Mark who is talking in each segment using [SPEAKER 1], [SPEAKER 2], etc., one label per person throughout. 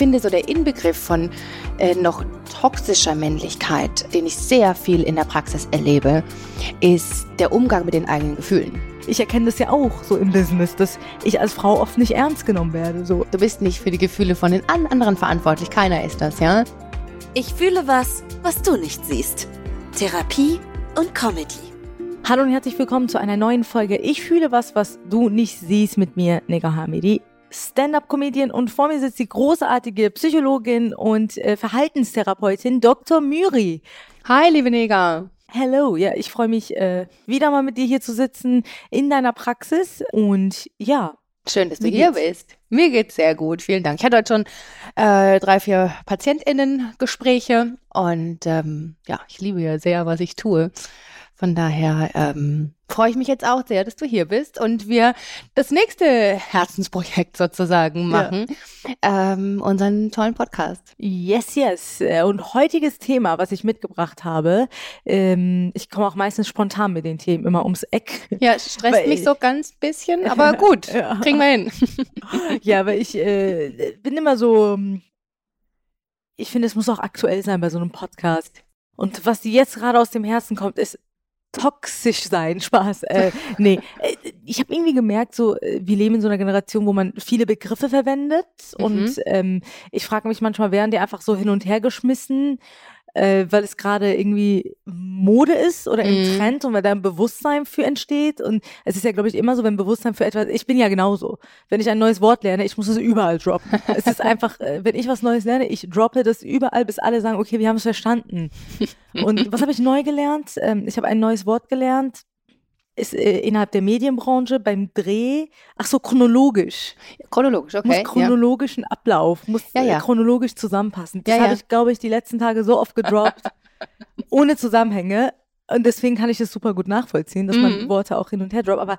[SPEAKER 1] finde, so der Inbegriff von äh, noch toxischer Männlichkeit, den ich sehr viel in der Praxis erlebe, ist der Umgang mit den eigenen Gefühlen.
[SPEAKER 2] Ich erkenne das ja auch so im Business, dass ich als Frau oft nicht ernst genommen werde. So.
[SPEAKER 1] Du bist nicht für die Gefühle von den anderen verantwortlich. Keiner ist das, ja?
[SPEAKER 3] Ich fühle was, was du nicht siehst. Therapie und Comedy.
[SPEAKER 2] Hallo und herzlich willkommen zu einer neuen Folge. Ich fühle was, was du nicht siehst mit mir, Nega Hamidi. Stand-up-Comedian und vor mir sitzt die großartige Psychologin und äh, Verhaltenstherapeutin Dr. Myri.
[SPEAKER 1] Hi, liebe Nega.
[SPEAKER 2] Hello, ja, ich freue mich äh, wieder mal mit dir hier zu sitzen in deiner Praxis und ja.
[SPEAKER 1] Schön, dass du hier bist. Mir geht's sehr gut, vielen Dank. Ich hatte heute schon äh, drei, vier PatientInnen-Gespräche und ähm, ja, ich liebe ja sehr, was ich tue. Von daher ähm, freue ich mich jetzt auch sehr, dass du hier bist und wir das nächste Herzensprojekt sozusagen machen, ja. ähm, unseren tollen Podcast.
[SPEAKER 2] Yes, yes. Und heutiges Thema, was ich mitgebracht habe, ähm, ich komme auch meistens spontan mit den Themen immer ums Eck.
[SPEAKER 1] Ja, stresst mich so ganz bisschen, aber gut, ja. kriegen wir hin.
[SPEAKER 2] ja, aber ich äh, bin immer so, ich finde, es muss auch aktuell sein bei so einem Podcast. Und was jetzt gerade aus dem Herzen kommt, ist toxisch sein, Spaß. Äh, nee, äh, ich habe irgendwie gemerkt, so äh, wir leben in so einer Generation, wo man viele Begriffe verwendet mhm. und ähm, ich frage mich manchmal, werden die einfach so hin und her geschmissen äh, weil es gerade irgendwie Mode ist oder im mhm. Trend und weil da ein Bewusstsein für entsteht. Und es ist ja, glaube ich, immer so, wenn Bewusstsein für etwas, ich bin ja genauso. Wenn ich ein neues Wort lerne, ich muss es überall droppen. es ist einfach, äh, wenn ich was Neues lerne, ich droppe das überall, bis alle sagen, okay, wir haben es verstanden. Und was habe ich neu gelernt? Ähm, ich habe ein neues Wort gelernt ist äh, innerhalb der Medienbranche beim Dreh, ach so, chronologisch.
[SPEAKER 1] Chronologisch, okay.
[SPEAKER 2] Muss chronologischen ja. Ablauf, muss ja, ja. Äh, chronologisch zusammenpassen. Das habe ich, glaube ich, die letzten Tage so oft gedroppt, ohne Zusammenhänge. Und deswegen kann ich das super gut nachvollziehen, dass mhm. man Worte auch hin und her droppt. Aber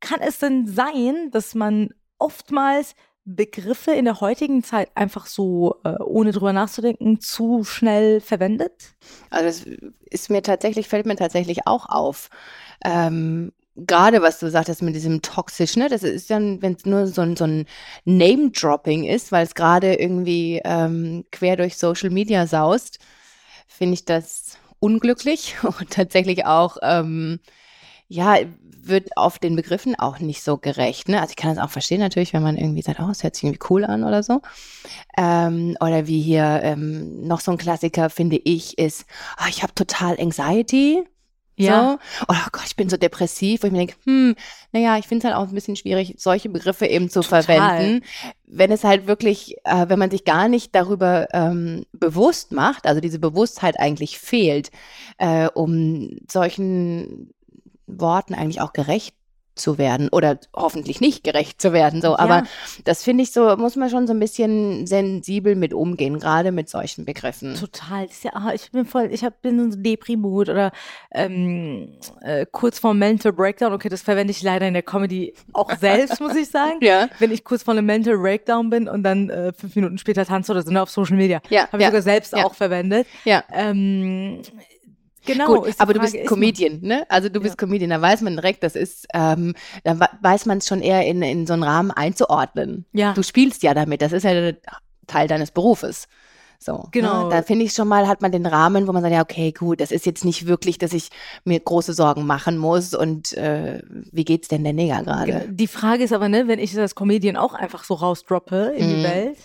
[SPEAKER 2] kann es denn sein, dass man oftmals Begriffe in der heutigen Zeit einfach so, äh, ohne drüber nachzudenken, zu schnell verwendet?
[SPEAKER 1] Also das ist mir tatsächlich, fällt mir tatsächlich auch auf ähm, gerade was du sagtest mit diesem toxisch, ne, das ist dann, wenn es nur so ein, so ein Name-Dropping ist, weil es gerade irgendwie ähm, quer durch Social Media saust, finde ich das unglücklich und tatsächlich auch, ähm, ja, wird auf den Begriffen auch nicht so gerecht. Ne? Also ich kann das auch verstehen natürlich, wenn man irgendwie sagt, oh, es hört sich irgendwie cool an oder so. Ähm, oder wie hier ähm, noch so ein Klassiker, finde ich, ist, oh, ich habe total Anxiety. Ja. So. Oh Gott, ich bin so depressiv, wo ich mir denke, hm, naja, ich finde es halt auch ein bisschen schwierig, solche Begriffe eben zu Total. verwenden. Wenn es halt wirklich, äh, wenn man sich gar nicht darüber ähm, bewusst macht, also diese Bewusstheit eigentlich fehlt, äh, um solchen Worten eigentlich auch gerecht zu werden oder hoffentlich nicht gerecht zu werden. So, ja. aber das finde ich so, muss man schon so ein bisschen sensibel mit umgehen, gerade mit solchen Begriffen.
[SPEAKER 2] Total. Ist ja, ah, ich bin voll, ich hab, bin so Deprimut oder ähm, äh, kurz vor Mental Breakdown. Okay, das verwende ich leider in der Comedy auch selbst, muss ich sagen.
[SPEAKER 1] Ja.
[SPEAKER 2] Wenn ich kurz vor einem Mental Breakdown bin und dann äh, fünf Minuten später tanze oder so ne, auf Social Media.
[SPEAKER 1] Ja.
[SPEAKER 2] Habe ich
[SPEAKER 1] ja.
[SPEAKER 2] sogar selbst
[SPEAKER 1] ja.
[SPEAKER 2] auch verwendet.
[SPEAKER 1] Ja.
[SPEAKER 2] Ähm, Genau.
[SPEAKER 1] Gut, aber Frage, du bist Comedian, ne? Also du bist ja. Comedian, da weiß man direkt, das ist, ähm, da weiß man es schon eher in, in so einen Rahmen einzuordnen.
[SPEAKER 2] Ja.
[SPEAKER 1] Du spielst ja damit, das ist ja Teil deines Berufes. So, ne?
[SPEAKER 2] genau.
[SPEAKER 1] Ne? Da finde ich schon mal, hat man den Rahmen, wo man sagt, ja, okay, gut, das ist jetzt nicht wirklich, dass ich mir große Sorgen machen muss und äh, wie geht's denn der Neger gerade?
[SPEAKER 2] Die Frage ist aber, ne, wenn ich das als Comedian auch einfach so rausdroppe in mhm. die Welt,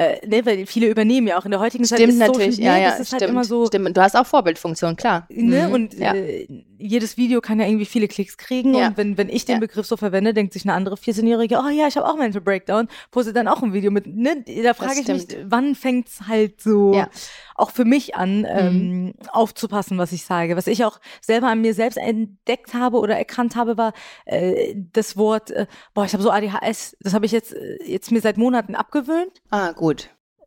[SPEAKER 2] äh, ne, weil viele übernehmen ja auch in der heutigen
[SPEAKER 1] Zeit. Stimmt
[SPEAKER 2] natürlich,
[SPEAKER 1] Social, ja, ja, das ist halt stimmt, halt immer so. Stimmt, du hast auch Vorbildfunktion, klar.
[SPEAKER 2] Ne, mhm, und ja. äh, jedes Video kann ja irgendwie viele Klicks kriegen ja. und wenn, wenn ich den ja. Begriff so verwende, denkt sich eine andere 14-Jährige, oh ja, ich habe auch Mental Breakdown, postet dann auch ein Video mit, ne, da frage ich mich, wann fängt's halt so auch für mich an, ähm, mhm. aufzupassen, was ich sage. Was ich auch selber an mir selbst entdeckt habe oder erkannt habe, war äh, das Wort, äh, boah, ich habe so ADHS, das habe ich jetzt, äh, jetzt mir seit Monaten abgewöhnt.
[SPEAKER 1] Ah, gut.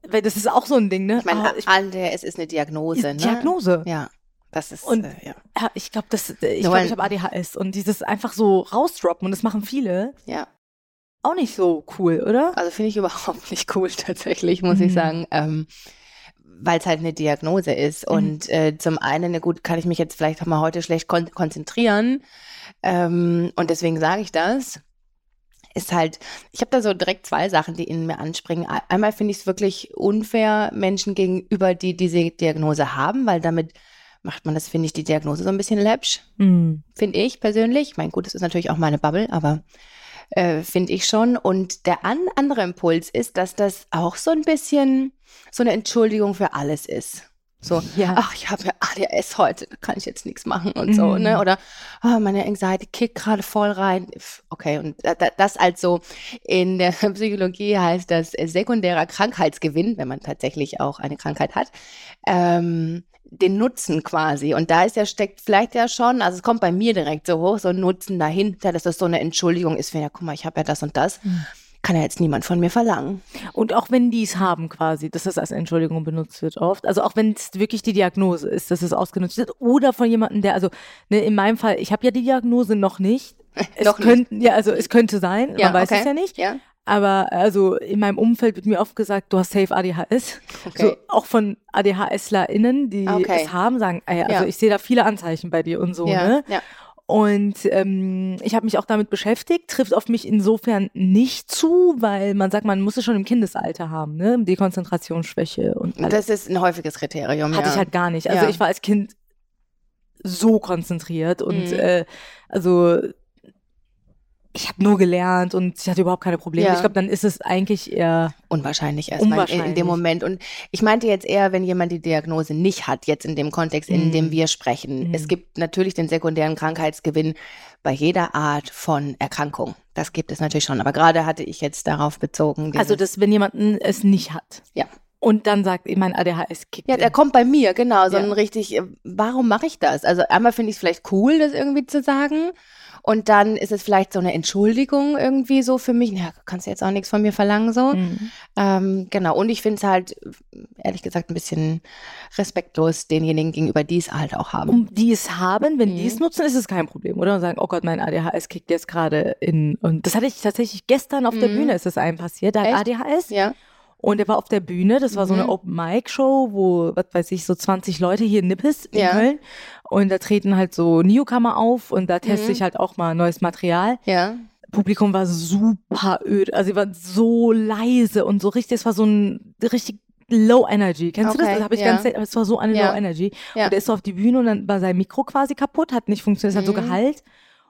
[SPEAKER 2] Weil das ist auch so ein Ding, ne?
[SPEAKER 1] Ich meine, ah, ADHS ist eine Diagnose, ist ne?
[SPEAKER 2] Diagnose.
[SPEAKER 1] Ja. Das ist,
[SPEAKER 2] und,
[SPEAKER 1] äh, ja.
[SPEAKER 2] ja. ich glaube, das, ich glaube, ich habe ADHS und dieses einfach so rausdroppen und das machen viele.
[SPEAKER 1] Ja.
[SPEAKER 2] Auch nicht so cool, oder?
[SPEAKER 1] Also finde ich überhaupt nicht cool tatsächlich, muss mhm. ich sagen. Ähm, weil es halt eine Diagnose ist. Mhm. Und äh, zum einen, na gut, kann ich mich jetzt vielleicht auch mal heute schlecht kon konzentrieren. Ähm, und deswegen sage ich das. Ist halt, ich habe da so direkt zwei Sachen, die in mir anspringen. Einmal finde ich es wirklich unfair Menschen gegenüber, die diese Diagnose haben, weil damit macht man das, finde ich, die Diagnose so ein bisschen läppsch. Mhm. Finde ich persönlich. Mein gut, das ist natürlich auch meine Bubble, aber äh, finde ich schon. Und der an andere Impuls ist, dass das auch so ein bisschen so eine Entschuldigung für alles ist. So, ja. ach, ich habe ja ADHS heute, da kann ich jetzt nichts machen und mhm. so, ne? Oder oh, meine Anxiety kickt gerade voll rein. Okay, und das also in der Psychologie heißt das sekundärer Krankheitsgewinn, wenn man tatsächlich auch eine Krankheit hat. Ähm, den Nutzen quasi. Und da ist ja, steckt vielleicht ja schon, also es kommt bei mir direkt so hoch, so ein Nutzen dahinter, dass das so eine Entschuldigung ist, wenn ja, guck mal, ich habe ja das und das. Mhm kann ja jetzt niemand von mir verlangen.
[SPEAKER 2] Und auch wenn die es haben quasi, dass das als Entschuldigung benutzt wird oft. Also auch wenn es wirklich die Diagnose ist, dass es ausgenutzt wird. Oder von jemandem, der, also ne, in meinem Fall, ich habe ja die Diagnose noch nicht. Es noch könnte, ja, also es könnte sein, ja, man weiß okay. es ja nicht. Ja. Aber also in meinem Umfeld wird mir oft gesagt, du hast safe ADHS. Okay. So, auch von ADHSlerInnen, die okay. es haben, sagen, ey, also ja. ich sehe da viele Anzeichen bei dir und so, ja. ne? Ja. Und ähm, ich habe mich auch damit beschäftigt, trifft auf mich insofern nicht zu, weil man sagt, man muss es schon im Kindesalter haben, ne? Die Konzentrationsschwäche und
[SPEAKER 1] alles. Das ist ein häufiges Kriterium.
[SPEAKER 2] Hatte
[SPEAKER 1] ja.
[SPEAKER 2] ich halt gar nicht. Also ja. ich war als Kind so konzentriert und mhm. äh, also ich habe nur gelernt und ich hatte überhaupt keine Probleme. Ja. Ich glaube, dann ist es eigentlich eher
[SPEAKER 1] unwahrscheinlich erstmal in, in, dem Moment. Und ich meinte jetzt eher, wenn jemand die Diagnose nicht hat, jetzt in dem Kontext, in mhm. dem wir sprechen. Mhm. Es gibt natürlich den sekundären Krankheitsgewinn bei jeder Art von Erkrankung. Das gibt es natürlich schon. Aber gerade hatte ich jetzt darauf bezogen.
[SPEAKER 2] Also, dass wenn jemand es nicht hat.
[SPEAKER 1] Ja.
[SPEAKER 2] Und dann sagt, mein ADHS kickt.
[SPEAKER 1] Ja, der kommt bei mir, genau, so ja. ein richtig, äh, warum mache ich das? Also einmal finde ich es vielleicht cool, das irgendwie zu sagen. Und dann ist es vielleicht so eine Entschuldigung irgendwie so für mich. Ja, kannst du jetzt auch nichts von mir verlangen so. Mhm. Ähm, genau. Und ich finde es halt, ehrlich gesagt, ein bisschen respektlos denjenigen gegenüber, die es halt auch haben.
[SPEAKER 2] Um die es haben, wenn mhm. die es nutzen, ist es kein Problem, oder? Und sagen, oh Gott, mein ADHS kickt jetzt gerade in. Und das hatte ich tatsächlich gestern auf mhm. der Bühne, ist das einem passiert. Da hat ADHS.
[SPEAKER 1] Ja.
[SPEAKER 2] Und er war auf der Bühne, das war so eine mhm. Open-Mic-Show, wo, was weiß ich, so 20 Leute hier in Nippes in ja. Köln. Und da treten halt so Newcomer auf und da teste mhm. ich halt auch mal neues Material.
[SPEAKER 1] Ja.
[SPEAKER 2] Publikum war super öd, also sie waren so leise und so richtig, es war so ein richtig Low Energy. Kennst okay, du das? Das habe ich ja. ganz selten, aber es war so eine ja. Low Energy. Ja. Und er ist so auf die Bühne und dann war sein Mikro quasi kaputt, hat nicht funktioniert, es hat so mhm.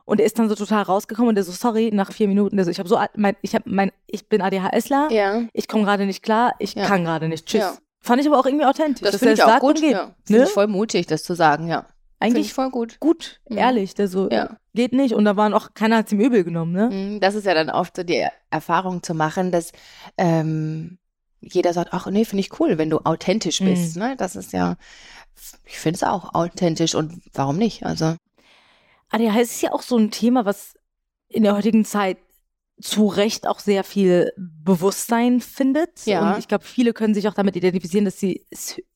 [SPEAKER 2] Und er ist dann so total rausgekommen und der so, sorry, nach vier Minuten, der so, ich habe so, mein, ich habe mein, ich bin ADHSler, ja. ich komme gerade nicht klar, ich ja. kann gerade nicht, tschüss. Ja. Fand ich aber auch irgendwie authentisch.
[SPEAKER 1] Das finde ich auch gut, ja. Ne? Finde ich voll mutig, das zu sagen, ja.
[SPEAKER 2] Eigentlich voll gut. Gut, mhm. ehrlich, der so, ja. geht nicht. Und da waren auch, keiner hat es ihm übel genommen, ne?
[SPEAKER 1] Mhm, das ist ja dann oft so die Erfahrung zu machen, dass ähm, jeder sagt, ach nee, finde ich cool, wenn du authentisch bist. Mhm. Ne? Das ist ja, ich finde es auch authentisch und warum nicht? Also
[SPEAKER 2] ADHS ist ja auch so ein Thema, was in der heutigen Zeit zu Recht auch sehr viel Bewusstsein findet. Ja. Und ich glaube, viele können sich auch damit identifizieren, dass sie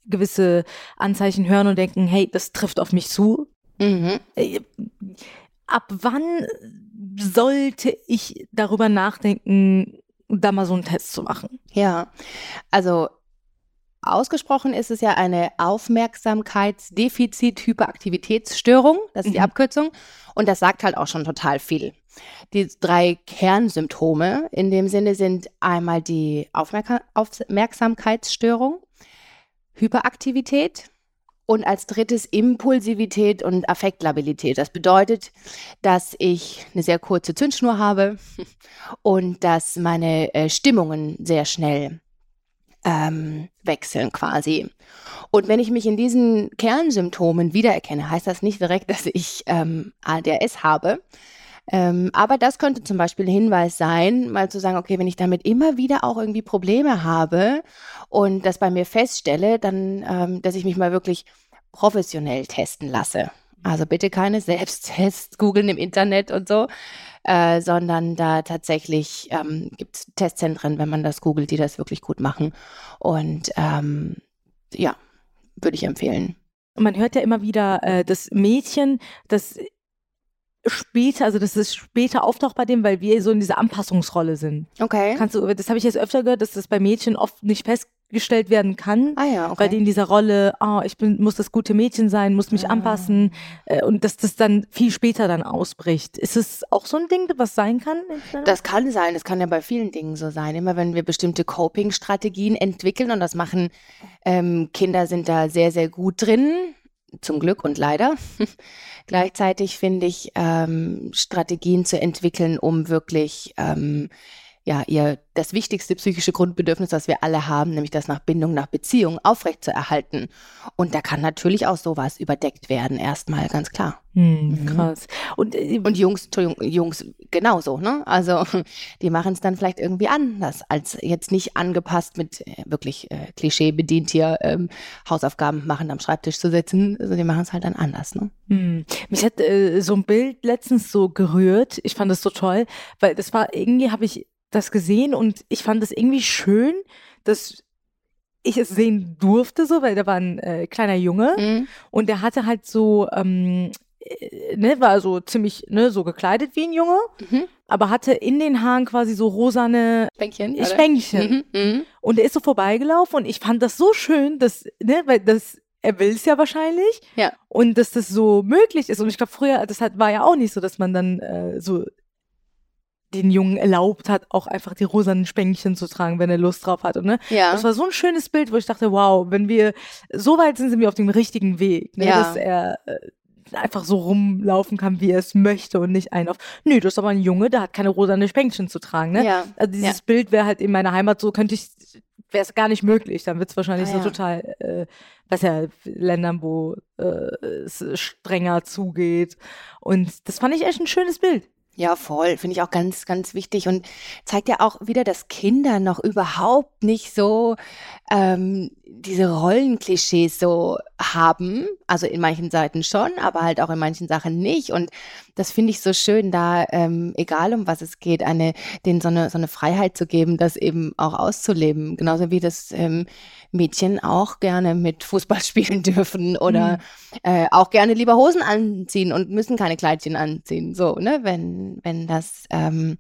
[SPEAKER 2] gewisse Anzeichen hören und denken, hey, das trifft auf mich zu. Mhm. Äh, ab wann sollte ich darüber nachdenken, da mal so einen Test zu machen?
[SPEAKER 1] Ja, also Ausgesprochen ist es ja eine Aufmerksamkeitsdefizit-Hyperaktivitätsstörung. Das ist die mhm. Abkürzung. Und das sagt halt auch schon total viel. Die drei Kernsymptome in dem Sinne sind einmal die Aufmerk Aufmerksamkeitsstörung, Hyperaktivität und als drittes Impulsivität und Affektlabilität. Das bedeutet, dass ich eine sehr kurze Zündschnur habe und dass meine äh, Stimmungen sehr schnell ähm, wechseln quasi. Und wenn ich mich in diesen Kernsymptomen wiedererkenne, heißt das nicht direkt, dass ich ähm, ADHS habe. Ähm, aber das könnte zum Beispiel ein Hinweis sein, mal zu sagen, okay, wenn ich damit immer wieder auch irgendwie Probleme habe und das bei mir feststelle, dann, ähm, dass ich mich mal wirklich professionell testen lasse. Also bitte keine Selbsttests googeln im Internet und so, äh, sondern da tatsächlich ähm, gibt es Testzentren, wenn man das googelt, die das wirklich gut machen. Und ähm, ja, würde ich empfehlen.
[SPEAKER 2] Man hört ja immer wieder, äh, das Mädchen, das später, also dass es später auftaucht bei dem, weil wir so in dieser Anpassungsrolle sind.
[SPEAKER 1] Okay.
[SPEAKER 2] Kannst du, das habe ich jetzt öfter gehört, dass das bei Mädchen oft nicht fest gestellt werden kann,
[SPEAKER 1] Ah ja, okay.
[SPEAKER 2] weil die in dieser Rolle, oh, ich bin, muss das gute Mädchen sein, muss mich
[SPEAKER 1] Ah.
[SPEAKER 2] anpassen äh, und dass das dann viel später dann ausbricht. Ist es auch so ein Ding, was sein kann?
[SPEAKER 1] Das kann sein, das kann ja bei vielen Dingen so sein. Immer wenn wir bestimmte Coping-Strategien entwickeln und das machen ähm, Kinder sind da sehr, sehr gut drin, zum Glück und leider. Gleichzeitig finde ich, ähm, Strategien zu entwickeln, um wirklich ähm, ja, ihr das wichtigste psychische Grundbedürfnis, das wir alle haben, nämlich das nach Bindung, nach Beziehung aufrechtzuerhalten. Und da kann natürlich auch sowas überdeckt werden, erstmal, ganz klar.
[SPEAKER 2] Hm,
[SPEAKER 1] Mhm.
[SPEAKER 2] krass. Und, äh,
[SPEAKER 1] Und Jungs, Entschuldigung, Jungs genauso, ne? Also die machen es dann vielleicht irgendwie anders, als jetzt nicht angepasst mit äh, wirklich äh, Klischee bedient hier ähm, Hausaufgaben machen am Schreibtisch zu sitzen. Also die machen es halt dann anders, ne?
[SPEAKER 2] Hm. Mich hat äh, so ein Bild letztens so gerührt. Ich fand das so toll, weil das war irgendwie, habe ich das gesehen und ich fand das irgendwie schön, dass ich es sehen durfte, so, weil da war ein äh, kleiner Junge
[SPEAKER 1] Mhm.
[SPEAKER 2] und der hatte halt so, ähm, äh, ne, war so ziemlich, ne, so gekleidet wie ein Junge,
[SPEAKER 1] Mhm.
[SPEAKER 2] aber hatte in den Haaren quasi so rosane
[SPEAKER 1] Spänkchen. oder?
[SPEAKER 2] Spänkchen.
[SPEAKER 1] Mhm. Mhm.
[SPEAKER 2] Und er ist so vorbeigelaufen und ich fand das so schön, dass, ne, weil das, er will es ja wahrscheinlich.
[SPEAKER 1] Ja.
[SPEAKER 2] Und dass das so möglich ist. Und ich glaube, früher, das hat, war ja auch nicht so, dass man dann äh, so den Jungen erlaubt hat, auch einfach die rosanen Spänkchen zu tragen, wenn er Lust drauf hat. Und, ne?
[SPEAKER 1] Ja.
[SPEAKER 2] Das war so ein schönes Bild, wo ich dachte, wow, wenn wir, so weit sind, sind wir auf dem richtigen Weg, ne?
[SPEAKER 1] Ja.
[SPEAKER 2] dass er äh, einfach so rumlaufen kann, wie er es möchte und nicht ein auf, nö, das ist aber ein Junge, der hat keine rosane Spänkchen zu tragen. Ne?
[SPEAKER 1] Ja.
[SPEAKER 2] Also dieses Bild wäre halt in meiner Heimat so, könnte ich, wäre es gar nicht möglich. Dann wird es wahrscheinlich
[SPEAKER 1] Ah,
[SPEAKER 2] so total, äh, was ja Ländern, wo äh, es strenger zugeht. Und das fand ich echt ein schönes Bild.
[SPEAKER 1] Ja, voll. Finde ich auch ganz, ganz wichtig und zeigt ja auch wieder, dass Kinder noch überhaupt nicht so ähm, diese Rollenklischees so haben. Also in manchen Seiten schon, aber halt auch in manchen Sachen nicht. Und das finde ich so schön, da, ähm, egal um was es geht, eine, denen so eine, so eine Freiheit zu geben, das eben auch auszuleben. Genauso wie das ähm, Mädchen auch gerne mit Fußball spielen dürfen oder äh, auch gerne lieber Hosen anziehen und müssen keine Kleidchen anziehen. So, ne, wenn, wenn das ähm,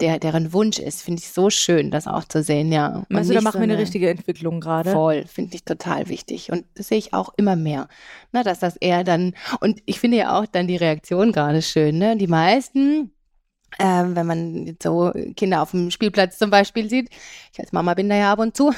[SPEAKER 1] der, deren Wunsch ist, finde ich so schön, das auch zu sehen, ja. Und
[SPEAKER 2] du, da machen
[SPEAKER 1] so
[SPEAKER 2] wir eine richtige Entwicklung gerade?
[SPEAKER 1] Voll, finde ich total wichtig. Und das sehe ich auch immer mehr. Ne, dass das eher dann, und ich finde ja auch dann die Reaktion gerade schön, ne? Die meisten, ähm, wenn man jetzt so Kinder auf dem Spielplatz zum Beispiel sieht, ich als Mama bin da ja ab und zu,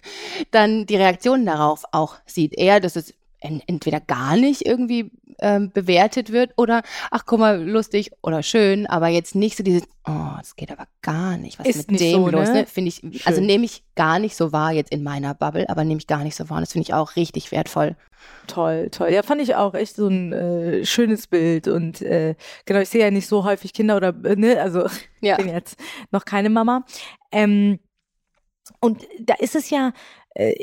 [SPEAKER 1] dann die Reaktion darauf auch sieht. Eher, dass es entweder gar nicht irgendwie ähm, bewertet wird oder, ach guck mal, lustig oder schön, aber jetzt nicht so dieses, oh, das geht aber gar nicht, was
[SPEAKER 2] Ist
[SPEAKER 1] mit dem
[SPEAKER 2] so,
[SPEAKER 1] los,
[SPEAKER 2] ne?
[SPEAKER 1] ne? Finde ich, also
[SPEAKER 2] Schön.
[SPEAKER 1] nehme ich gar nicht so wahr jetzt in meiner Bubble, aber nehme ich gar nicht so wahr. Und das finde ich auch richtig wertvoll.
[SPEAKER 2] Toll, toll. Ja, fand ich auch echt so ein äh, schönes Bild. Und äh, genau, ich sehe ja nicht so häufig Kinder oder, äh, ne, also
[SPEAKER 1] Ja.
[SPEAKER 2] bin jetzt noch keine Mama. Ähm, und da ist es ja äh,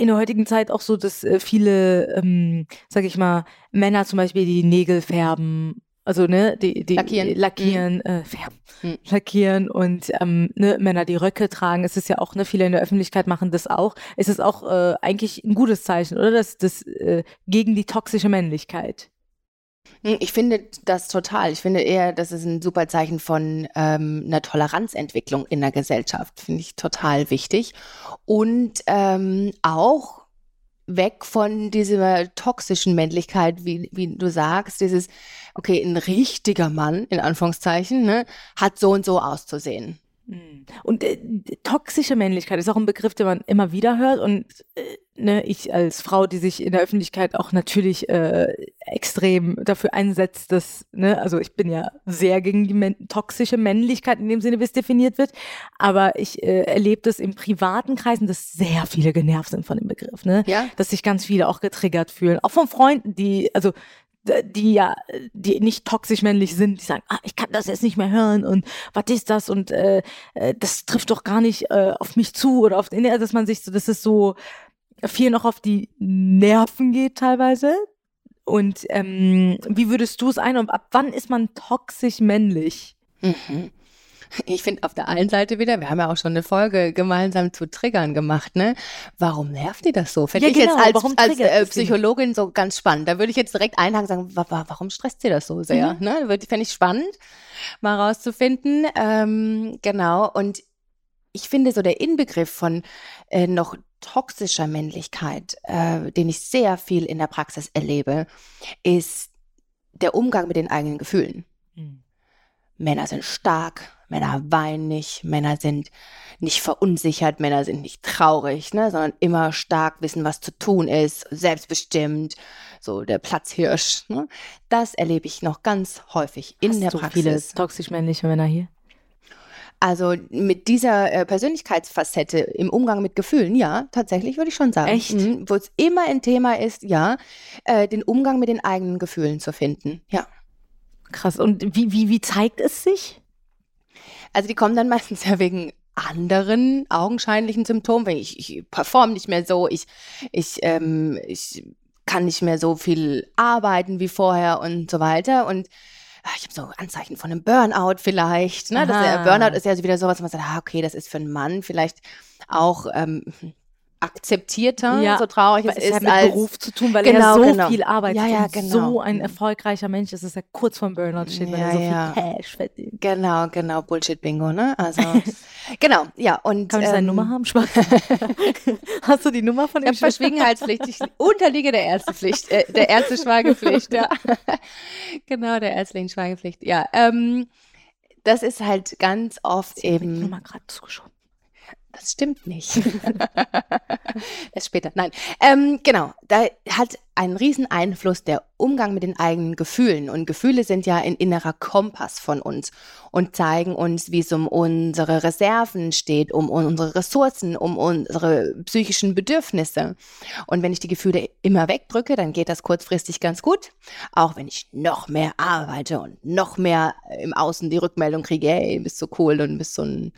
[SPEAKER 2] in der heutigen Zeit auch so, dass äh, viele, ähm, sag ich mal, Männer zum Beispiel die Nägel färben, also ne, die, die
[SPEAKER 1] Lackieren.
[SPEAKER 2] die lackieren, äh, färben,
[SPEAKER 1] Mhm.
[SPEAKER 2] lackieren und ähm, ne, Männer die Röcke tragen. Es ist ja auch, ne, viele in der Öffentlichkeit machen das auch. Es ist auch äh, eigentlich ein gutes Zeichen, oder? Das, das äh, gegen die toxische Männlichkeit.
[SPEAKER 1] Hm, Ich finde das total. Ich finde eher, das ist ein super Zeichen von ähm, einer Toleranzentwicklung in der Gesellschaft. Finde ich total wichtig. Und ähm, auch weg von dieser toxischen Männlichkeit, wie, wie du sagst, dieses, okay, ein richtiger Mann, in Anführungszeichen, ne, hat so und so auszusehen.
[SPEAKER 2] Mhm. Und äh, toxische Männlichkeit ist auch ein Begriff, den man immer wieder hört. Und äh, ne, ich als Frau, die sich in der Öffentlichkeit auch natürlich äh, extrem dafür einsetzt, dass, ne, also ich bin ja sehr gegen die män toxische Männlichkeit in dem Sinne, wie es definiert wird. Aber ich äh, erlebe das in privaten Kreisen, dass sehr viele genervt sind von dem Begriff, ne?
[SPEAKER 1] Ja?
[SPEAKER 2] dass sich ganz viele auch getriggert fühlen. Auch von Freunden, die, also die ja, die nicht toxisch männlich sind, die sagen, ah, ich kann das jetzt nicht mehr hören und was ist das und äh, äh, das trifft doch gar nicht äh, auf mich zu oder auf dass man sich so, dass es so viel noch auf die Nerven geht teilweise. Und ähm, wie würdest du es ein und ab wann ist man toxisch männlich?
[SPEAKER 1] Mhm. Ich finde auf der einen Seite wieder, wir haben ja auch schon eine Folge gemeinsam zu Triggern gemacht, ne? Warum nervt die das so? Finde
[SPEAKER 2] Ja,
[SPEAKER 1] ich jetzt
[SPEAKER 2] genau,
[SPEAKER 1] als,
[SPEAKER 2] warum
[SPEAKER 1] als
[SPEAKER 2] triggert
[SPEAKER 1] äh? Psychologin so ganz spannend. Da würde ich jetzt direkt einhaken und sagen, wa wa warum stresst sie das so sehr? Ne? Würde- Fände ich spannend, mal rauszufinden. Ähm, genau. Und ich finde so der Inbegriff von äh, noch toxischer Männlichkeit, äh, den ich sehr viel in der Praxis erlebe, ist der Umgang mit den eigenen Gefühlen.
[SPEAKER 2] Mhm.
[SPEAKER 1] Männer sind stark, Männer weinen nicht, Männer sind nicht verunsichert, Männer sind nicht traurig, ne, sondern immer stark wissen, was zu tun ist, selbstbestimmt, so der Platzhirsch. Ne? Das erlebe ich noch ganz häufig in
[SPEAKER 2] Hast
[SPEAKER 1] der
[SPEAKER 2] du
[SPEAKER 1] Praxis.
[SPEAKER 2] viele toxisch männliche Männer hier?
[SPEAKER 1] Also mit dieser äh, Persönlichkeitsfacette im Umgang mit Gefühlen, ja, tatsächlich würde ich schon sagen.
[SPEAKER 2] Echt?
[SPEAKER 1] Mhm, Wo es immer ein Thema ist, ja, äh, den Umgang mit den eigenen Gefühlen zu finden. Ja.
[SPEAKER 2] Krass. Und wie, wie, wie zeigt es sich?
[SPEAKER 1] Also die kommen dann meistens ja wegen anderen augenscheinlichen Symptomen. Wenn ich, ich performe nicht mehr so, ich, ich, ähm, ich kann nicht mehr so viel arbeiten wie vorher und so weiter. Und ah, ich habe so Anzeichen von einem Burnout vielleicht. Ne? Das, äh, Burnout ist ja so wieder sowas, wo man sagt, ah, okay, das ist für einen Mann vielleicht auch ähm, akzeptierter,
[SPEAKER 2] Ja,
[SPEAKER 1] so traurig es
[SPEAKER 2] Weil es
[SPEAKER 1] ist,
[SPEAKER 2] hat mit
[SPEAKER 1] als
[SPEAKER 2] Beruf zu tun, weil
[SPEAKER 1] Genau,
[SPEAKER 2] er so
[SPEAKER 1] genau.
[SPEAKER 2] viel arbeitet
[SPEAKER 1] Ja, ja, genau.
[SPEAKER 2] so ein erfolgreicher Mensch ist, dass er kurz vorm Burnout steht, weil
[SPEAKER 1] Ja,
[SPEAKER 2] er so
[SPEAKER 1] ja.
[SPEAKER 2] viel Cash verdient.
[SPEAKER 1] Genau, genau, Bullshit-Bingo, ne? Also, genau, ja. Und,
[SPEAKER 2] Kann ich seine
[SPEAKER 1] ähm,
[SPEAKER 2] Nummer haben? Hast du die Nummer von
[SPEAKER 1] Ich
[SPEAKER 2] ihm?
[SPEAKER 1] habe Verschwiegenheitspflicht. Ich unterliege der Ärztepflicht, äh, der Ärzteschweigepflicht, ja. genau, der ärztlichen Schweigepflicht. Ja, ähm, das ist halt ganz oft
[SPEAKER 2] Sie hat mir die
[SPEAKER 1] eben.
[SPEAKER 2] Nummer gerade zugeschoben.
[SPEAKER 1] Das stimmt nicht. das später. Nein. Ähm, genau. Da hat einen riesen Einfluss der Umgang mit den eigenen Gefühlen. Und Gefühle sind ja ein innerer Kompass von uns und zeigen uns, wie es um unsere Reserven steht, um unsere Ressourcen, um unsere psychischen Bedürfnisse. Und wenn ich die Gefühle immer wegdrücke, dann geht das kurzfristig ganz gut. Auch wenn ich noch mehr arbeite und noch mehr im Außen die Rückmeldung kriege, hey, bist so cool und bist so ein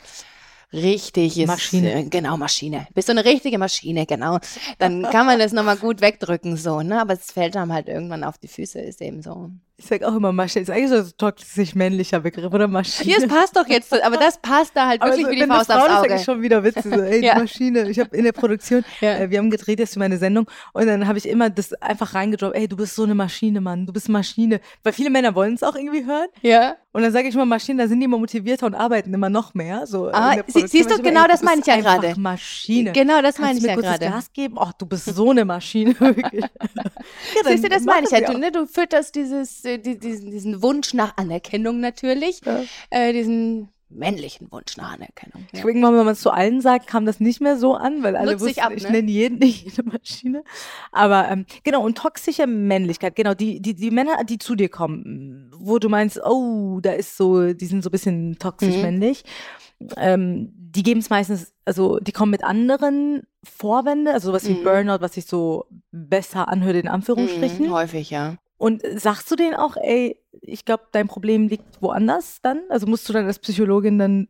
[SPEAKER 1] richtiges
[SPEAKER 2] Maschine.
[SPEAKER 1] äh, genau Maschine bist so eine richtige Maschine genau dann kann man das nochmal gut wegdrücken so ne aber es fällt einem halt irgendwann auf die Füße ist eben so
[SPEAKER 2] Ich sag auch immer Maschine. Ist eigentlich so ein toxisch männlicher Begriff, oder Maschine?
[SPEAKER 1] hier es passt doch jetzt aber das passt da halt wirklich
[SPEAKER 2] so,
[SPEAKER 1] wie die
[SPEAKER 2] das
[SPEAKER 1] Faust aufs
[SPEAKER 2] ist,
[SPEAKER 1] Auge
[SPEAKER 2] ich schon wieder witzig. So, ey,
[SPEAKER 1] Ja.
[SPEAKER 2] die Maschine. Ich habe in der Produktion,
[SPEAKER 1] Ja.
[SPEAKER 2] äh, wir haben gedreht jetzt für meine Sendung und dann habe ich immer das einfach reingedroppt, ey, du bist so eine Maschine, Mann, du bist Maschine. Weil viele Männer wollen es auch irgendwie hören.
[SPEAKER 1] ja
[SPEAKER 2] Und dann sage ich immer Maschinen, da sind die immer motivierter und arbeiten immer noch mehr. So
[SPEAKER 1] Ah, sie- siehst du, genau das meine ich ja gerade.
[SPEAKER 2] Maschine.
[SPEAKER 1] genau das meine ich ja gerade
[SPEAKER 2] Gas geben? Ach, du bist so eine Maschine. Wirklich. Ja,
[SPEAKER 1] Siehst du, das meine ich ja.
[SPEAKER 2] ja
[SPEAKER 1] Du, ne, du fütterst dieses, äh, die- diesen, diesen Wunsch nach Anerkennung natürlich,
[SPEAKER 2] Ja.
[SPEAKER 1] äh, diesen männlichen Wunsch nach Anerkennung.
[SPEAKER 2] Ich
[SPEAKER 1] Ja.
[SPEAKER 2] denke mal, wenn man es zu allen sagt, kam das nicht mehr so an, weil alle
[SPEAKER 1] sich
[SPEAKER 2] wussten,
[SPEAKER 1] ab,
[SPEAKER 2] ich
[SPEAKER 1] ne?
[SPEAKER 2] nenne jeden nicht jede Maschine. Aber ähm, genau, und toxische Männlichkeit, genau, die, die, die Männer, die zu dir kommen, wo du meinst, oh, da ist so, die sind so ein bisschen toxisch
[SPEAKER 1] Mhm.
[SPEAKER 2] männlich, ähm, die geben es meistens, also die kommen mit anderen Vorwände, also sowas wie
[SPEAKER 1] Mhm.
[SPEAKER 2] Burnout, was sich so besser anhört, in Anführungsstrichen.
[SPEAKER 1] Mhm, häufig, ja.
[SPEAKER 2] Und sagst du denen auch, ey, ich glaube, dein Problem liegt woanders dann? Also musst du dann als Psychologin dann,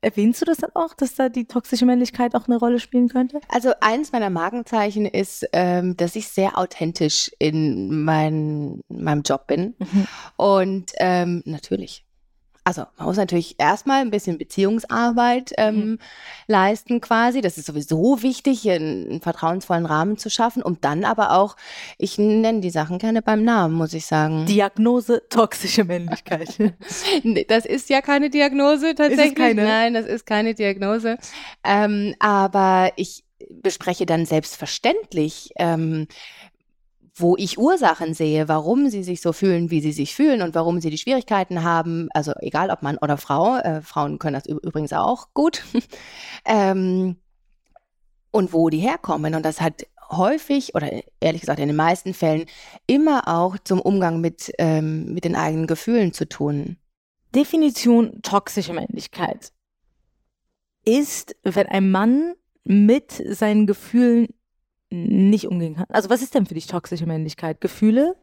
[SPEAKER 2] erwähnst du das dann auch, dass da die toxische Männlichkeit auch eine Rolle spielen könnte?
[SPEAKER 1] Also eins meiner Markenzeichen ist, ähm, dass ich sehr authentisch in mein, meinem Job bin. Und ähm, natürlich. Also man muss natürlich erstmal ein bisschen Beziehungsarbeit ähm, leisten quasi. Das ist sowieso wichtig, einen, einen vertrauensvollen Rahmen zu schaffen, um dann aber auch, ich nenne die Sachen gerne beim Namen, muss ich sagen.
[SPEAKER 2] Diagnose toxische Männlichkeit.
[SPEAKER 1] Nee, Das ist ja keine Diagnose tatsächlich.
[SPEAKER 2] keine?
[SPEAKER 1] Nein, das ist keine Diagnose. Ähm, aber ich bespreche dann selbstverständlich, ähm, wo ich Ursachen sehe, warum sie sich so fühlen, wie sie sich fühlen und warum sie die Schwierigkeiten haben. Also egal ob Mann oder Frau. Äh, Frauen können das übrigens auch gut. ähm, und wo die herkommen. Und das hat häufig oder ehrlich gesagt in den meisten Fällen immer auch zum Umgang mit, ähm, mit den eigenen Gefühlen zu tun.
[SPEAKER 2] Definition toxische Männlichkeit ist, wenn ein Mann mit seinen Gefühlen nicht umgehen kann. Also was ist denn für dich toxische Männlichkeit? Gefühle?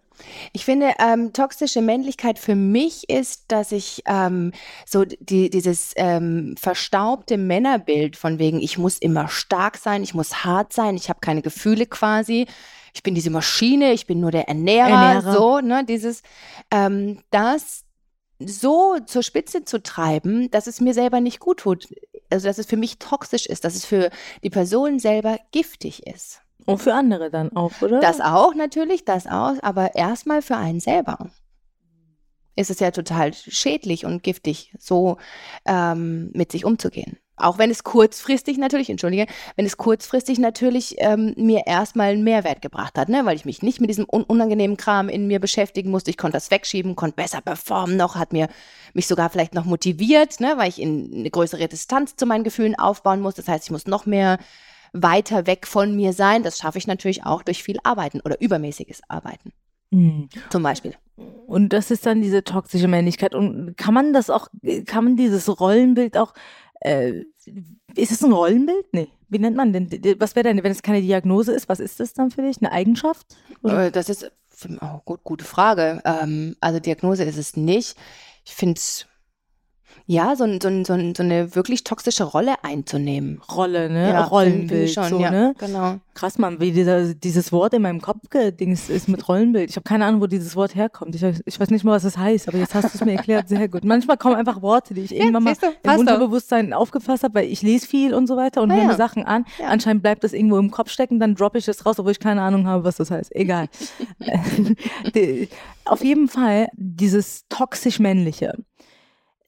[SPEAKER 1] Ich finde, ähm, toxische Männlichkeit für mich ist, dass ich ähm, so die, dieses ähm, verstaubte Männerbild von wegen, ich muss immer stark sein, ich muss hart sein, ich habe keine Gefühle quasi, ich bin diese Maschine, ich bin nur der Ernährer,
[SPEAKER 2] Ernährer.
[SPEAKER 1] so, ne, dieses, ähm, das so zur Spitze zu treiben, dass es mir selber nicht gut tut. Also, dass es für mich toxisch ist, dass es für die Person selber giftig ist.
[SPEAKER 2] Und für andere dann auch, oder?
[SPEAKER 1] Das auch natürlich, das auch, aber erstmal für einen selber ist es ja total schädlich und giftig, so ähm, mit sich umzugehen. auch wenn es kurzfristig natürlich, entschuldige, wenn es kurzfristig natürlich ähm, mir erstmal einen Mehrwert gebracht hat, ne? weil ich mich nicht mit diesem un unangenehmen Kram in mir beschäftigen musste. Ich konnte das wegschieben, konnte besser performen noch, hat mir mich sogar vielleicht noch motiviert, ne? weil ich in eine größere Distanz zu meinen Gefühlen aufbauen muss. Das heißt, ich muss noch mehr weiter weg von mir sein. Das schaffe ich natürlich auch durch viel Arbeiten oder übermäßiges Arbeiten.
[SPEAKER 2] Mhm.
[SPEAKER 1] Zum Beispiel.
[SPEAKER 2] Und das ist dann diese toxische Männlichkeit. Und kann man das auch, kann man dieses Rollenbild auch, äh, ist es ein Rollenbild? Nee. Wie nennt man denn? Was wäre denn, wenn es keine Diagnose ist, was ist das dann für dich? Eine Eigenschaft? Oder?
[SPEAKER 1] Äh, Das ist oh, gut, gute Frage. Ähm, also Diagnose ist es nicht. Ich finde es, ja, so, so, so, so eine wirklich toxische Rolle einzunehmen.
[SPEAKER 2] Rolle, ne?
[SPEAKER 1] Ja,
[SPEAKER 2] Rollenbild,
[SPEAKER 1] schon,
[SPEAKER 2] so,
[SPEAKER 1] ja,
[SPEAKER 2] ne?
[SPEAKER 1] Genau.
[SPEAKER 2] Krass, Mann, wie dieser, dieses Wort in meinem Kopf gedings ist mit Rollenbild. Ich habe keine Ahnung, wo dieses Wort herkommt. Ich, weiß- ich weiß nicht mal, was es heißt, aber jetzt hast du es mir erklärt. Sehr gut. Manchmal kommen einfach Worte, die ich irgendwann mal
[SPEAKER 1] du,
[SPEAKER 2] im
[SPEAKER 1] doch.
[SPEAKER 2] Unterbewusstern aufgefasst habe, weil ich lese viel und so weiter und
[SPEAKER 1] Ah,
[SPEAKER 2] höre mir
[SPEAKER 1] ja.
[SPEAKER 2] Sachen an.
[SPEAKER 1] Ja.
[SPEAKER 2] Anscheinend bleibt das irgendwo im Kopf stecken, dann droppe ich es raus, obwohl ich keine Ahnung habe, was das heißt. Egal. Die- Auf jeden Fall dieses toxisch-männliche.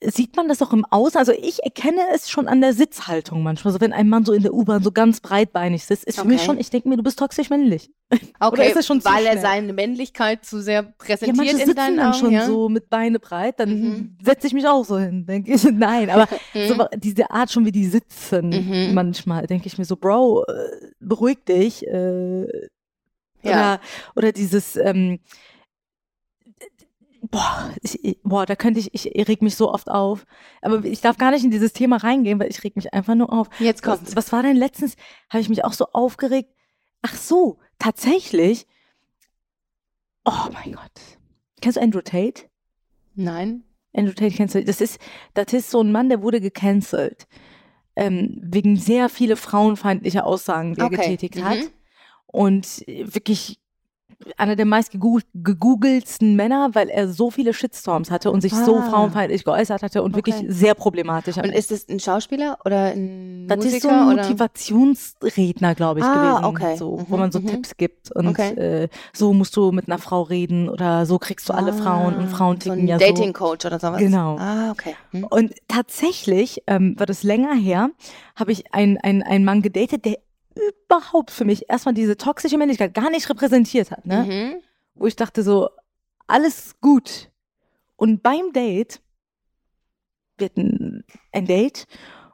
[SPEAKER 2] Sieht man das auch im Außen? Also ich erkenne es schon an der Sitzhaltung manchmal. So wenn ein Mann so in der U-Bahn so ganz breitbeinig sitzt, ist für mich
[SPEAKER 1] Okay.
[SPEAKER 2] schon, ich denke mir, du bist toxisch männlich.
[SPEAKER 1] Okay, weil er seine Männlichkeit zu sehr
[SPEAKER 2] Ja,
[SPEAKER 1] präsentiert
[SPEAKER 2] manche
[SPEAKER 1] in
[SPEAKER 2] sitzen
[SPEAKER 1] deinen
[SPEAKER 2] dann
[SPEAKER 1] Augen,
[SPEAKER 2] schon
[SPEAKER 1] ja?
[SPEAKER 2] so mit Beine breit, dann
[SPEAKER 1] Mhm.
[SPEAKER 2] setze ich mich auch so hin, denke ich. Nein, aber so,
[SPEAKER 1] Mhm.
[SPEAKER 2] diese Art schon, wie die sitzen,
[SPEAKER 1] Mhm.
[SPEAKER 2] manchmal denke ich mir so, Bro, äh, beruhig dich. Äh,
[SPEAKER 1] Ja.
[SPEAKER 2] oder, oder dieses, ähm, boah, ich, boah, da könnte ich, ich reg mich so oft auf. Aber ich darf gar nicht in dieses Thema reingehen, weil ich reg mich einfach nur auf.
[SPEAKER 1] Jetzt kommt's.
[SPEAKER 2] Was, was war denn letztens? Habe ich mich auch so aufgeregt? Ach so, tatsächlich. Oh mein Gott. Kennst du Andrew Tate?
[SPEAKER 1] Nein.
[SPEAKER 2] Andrew Tate kennst du? Das ist, das ist so ein Mann, der wurde gecancelt. Ähm, wegen sehr viele frauenfeindlicher Aussagen, die er
[SPEAKER 1] Okay.
[SPEAKER 2] getätigt hat.
[SPEAKER 1] Mhm.
[SPEAKER 2] Und äh, wirklich einer der meist gegoogeltsten Männer, weil er so viele Shitstorms hatte und sich so
[SPEAKER 1] Ah.
[SPEAKER 2] frauenfeindlich geäußert hatte und
[SPEAKER 1] Okay.
[SPEAKER 2] wirklich sehr problematisch.
[SPEAKER 1] Und ist es ein Schauspieler oder ein
[SPEAKER 2] das
[SPEAKER 1] Musiker?
[SPEAKER 2] ist so ein
[SPEAKER 1] oder?
[SPEAKER 2] Motivationsredner, glaube ich,
[SPEAKER 1] Ah,
[SPEAKER 2] gewesen.
[SPEAKER 1] okay.
[SPEAKER 2] So, wo
[SPEAKER 1] Mhm,
[SPEAKER 2] man so
[SPEAKER 1] mhm.
[SPEAKER 2] Tipps gibt und
[SPEAKER 1] Okay.
[SPEAKER 2] äh, so musst du mit einer Frau reden oder so kriegst du alle Frauen und Frauen
[SPEAKER 1] Ah, so
[SPEAKER 2] ticken
[SPEAKER 1] ein
[SPEAKER 2] ja
[SPEAKER 1] Dating Coach oder sowas.
[SPEAKER 2] Genau.
[SPEAKER 1] Ah, okay. Hm.
[SPEAKER 2] so. Und tatsächlich ähm, war das länger her, habe ich einen einen Mann gedatet, der überhaupt für mich erstmal diese toxische Männlichkeit gar nicht repräsentiert hat, ne?
[SPEAKER 1] Mhm.
[SPEAKER 2] Wo ich dachte so, alles gut. Und beim Date, wir hatten ein Date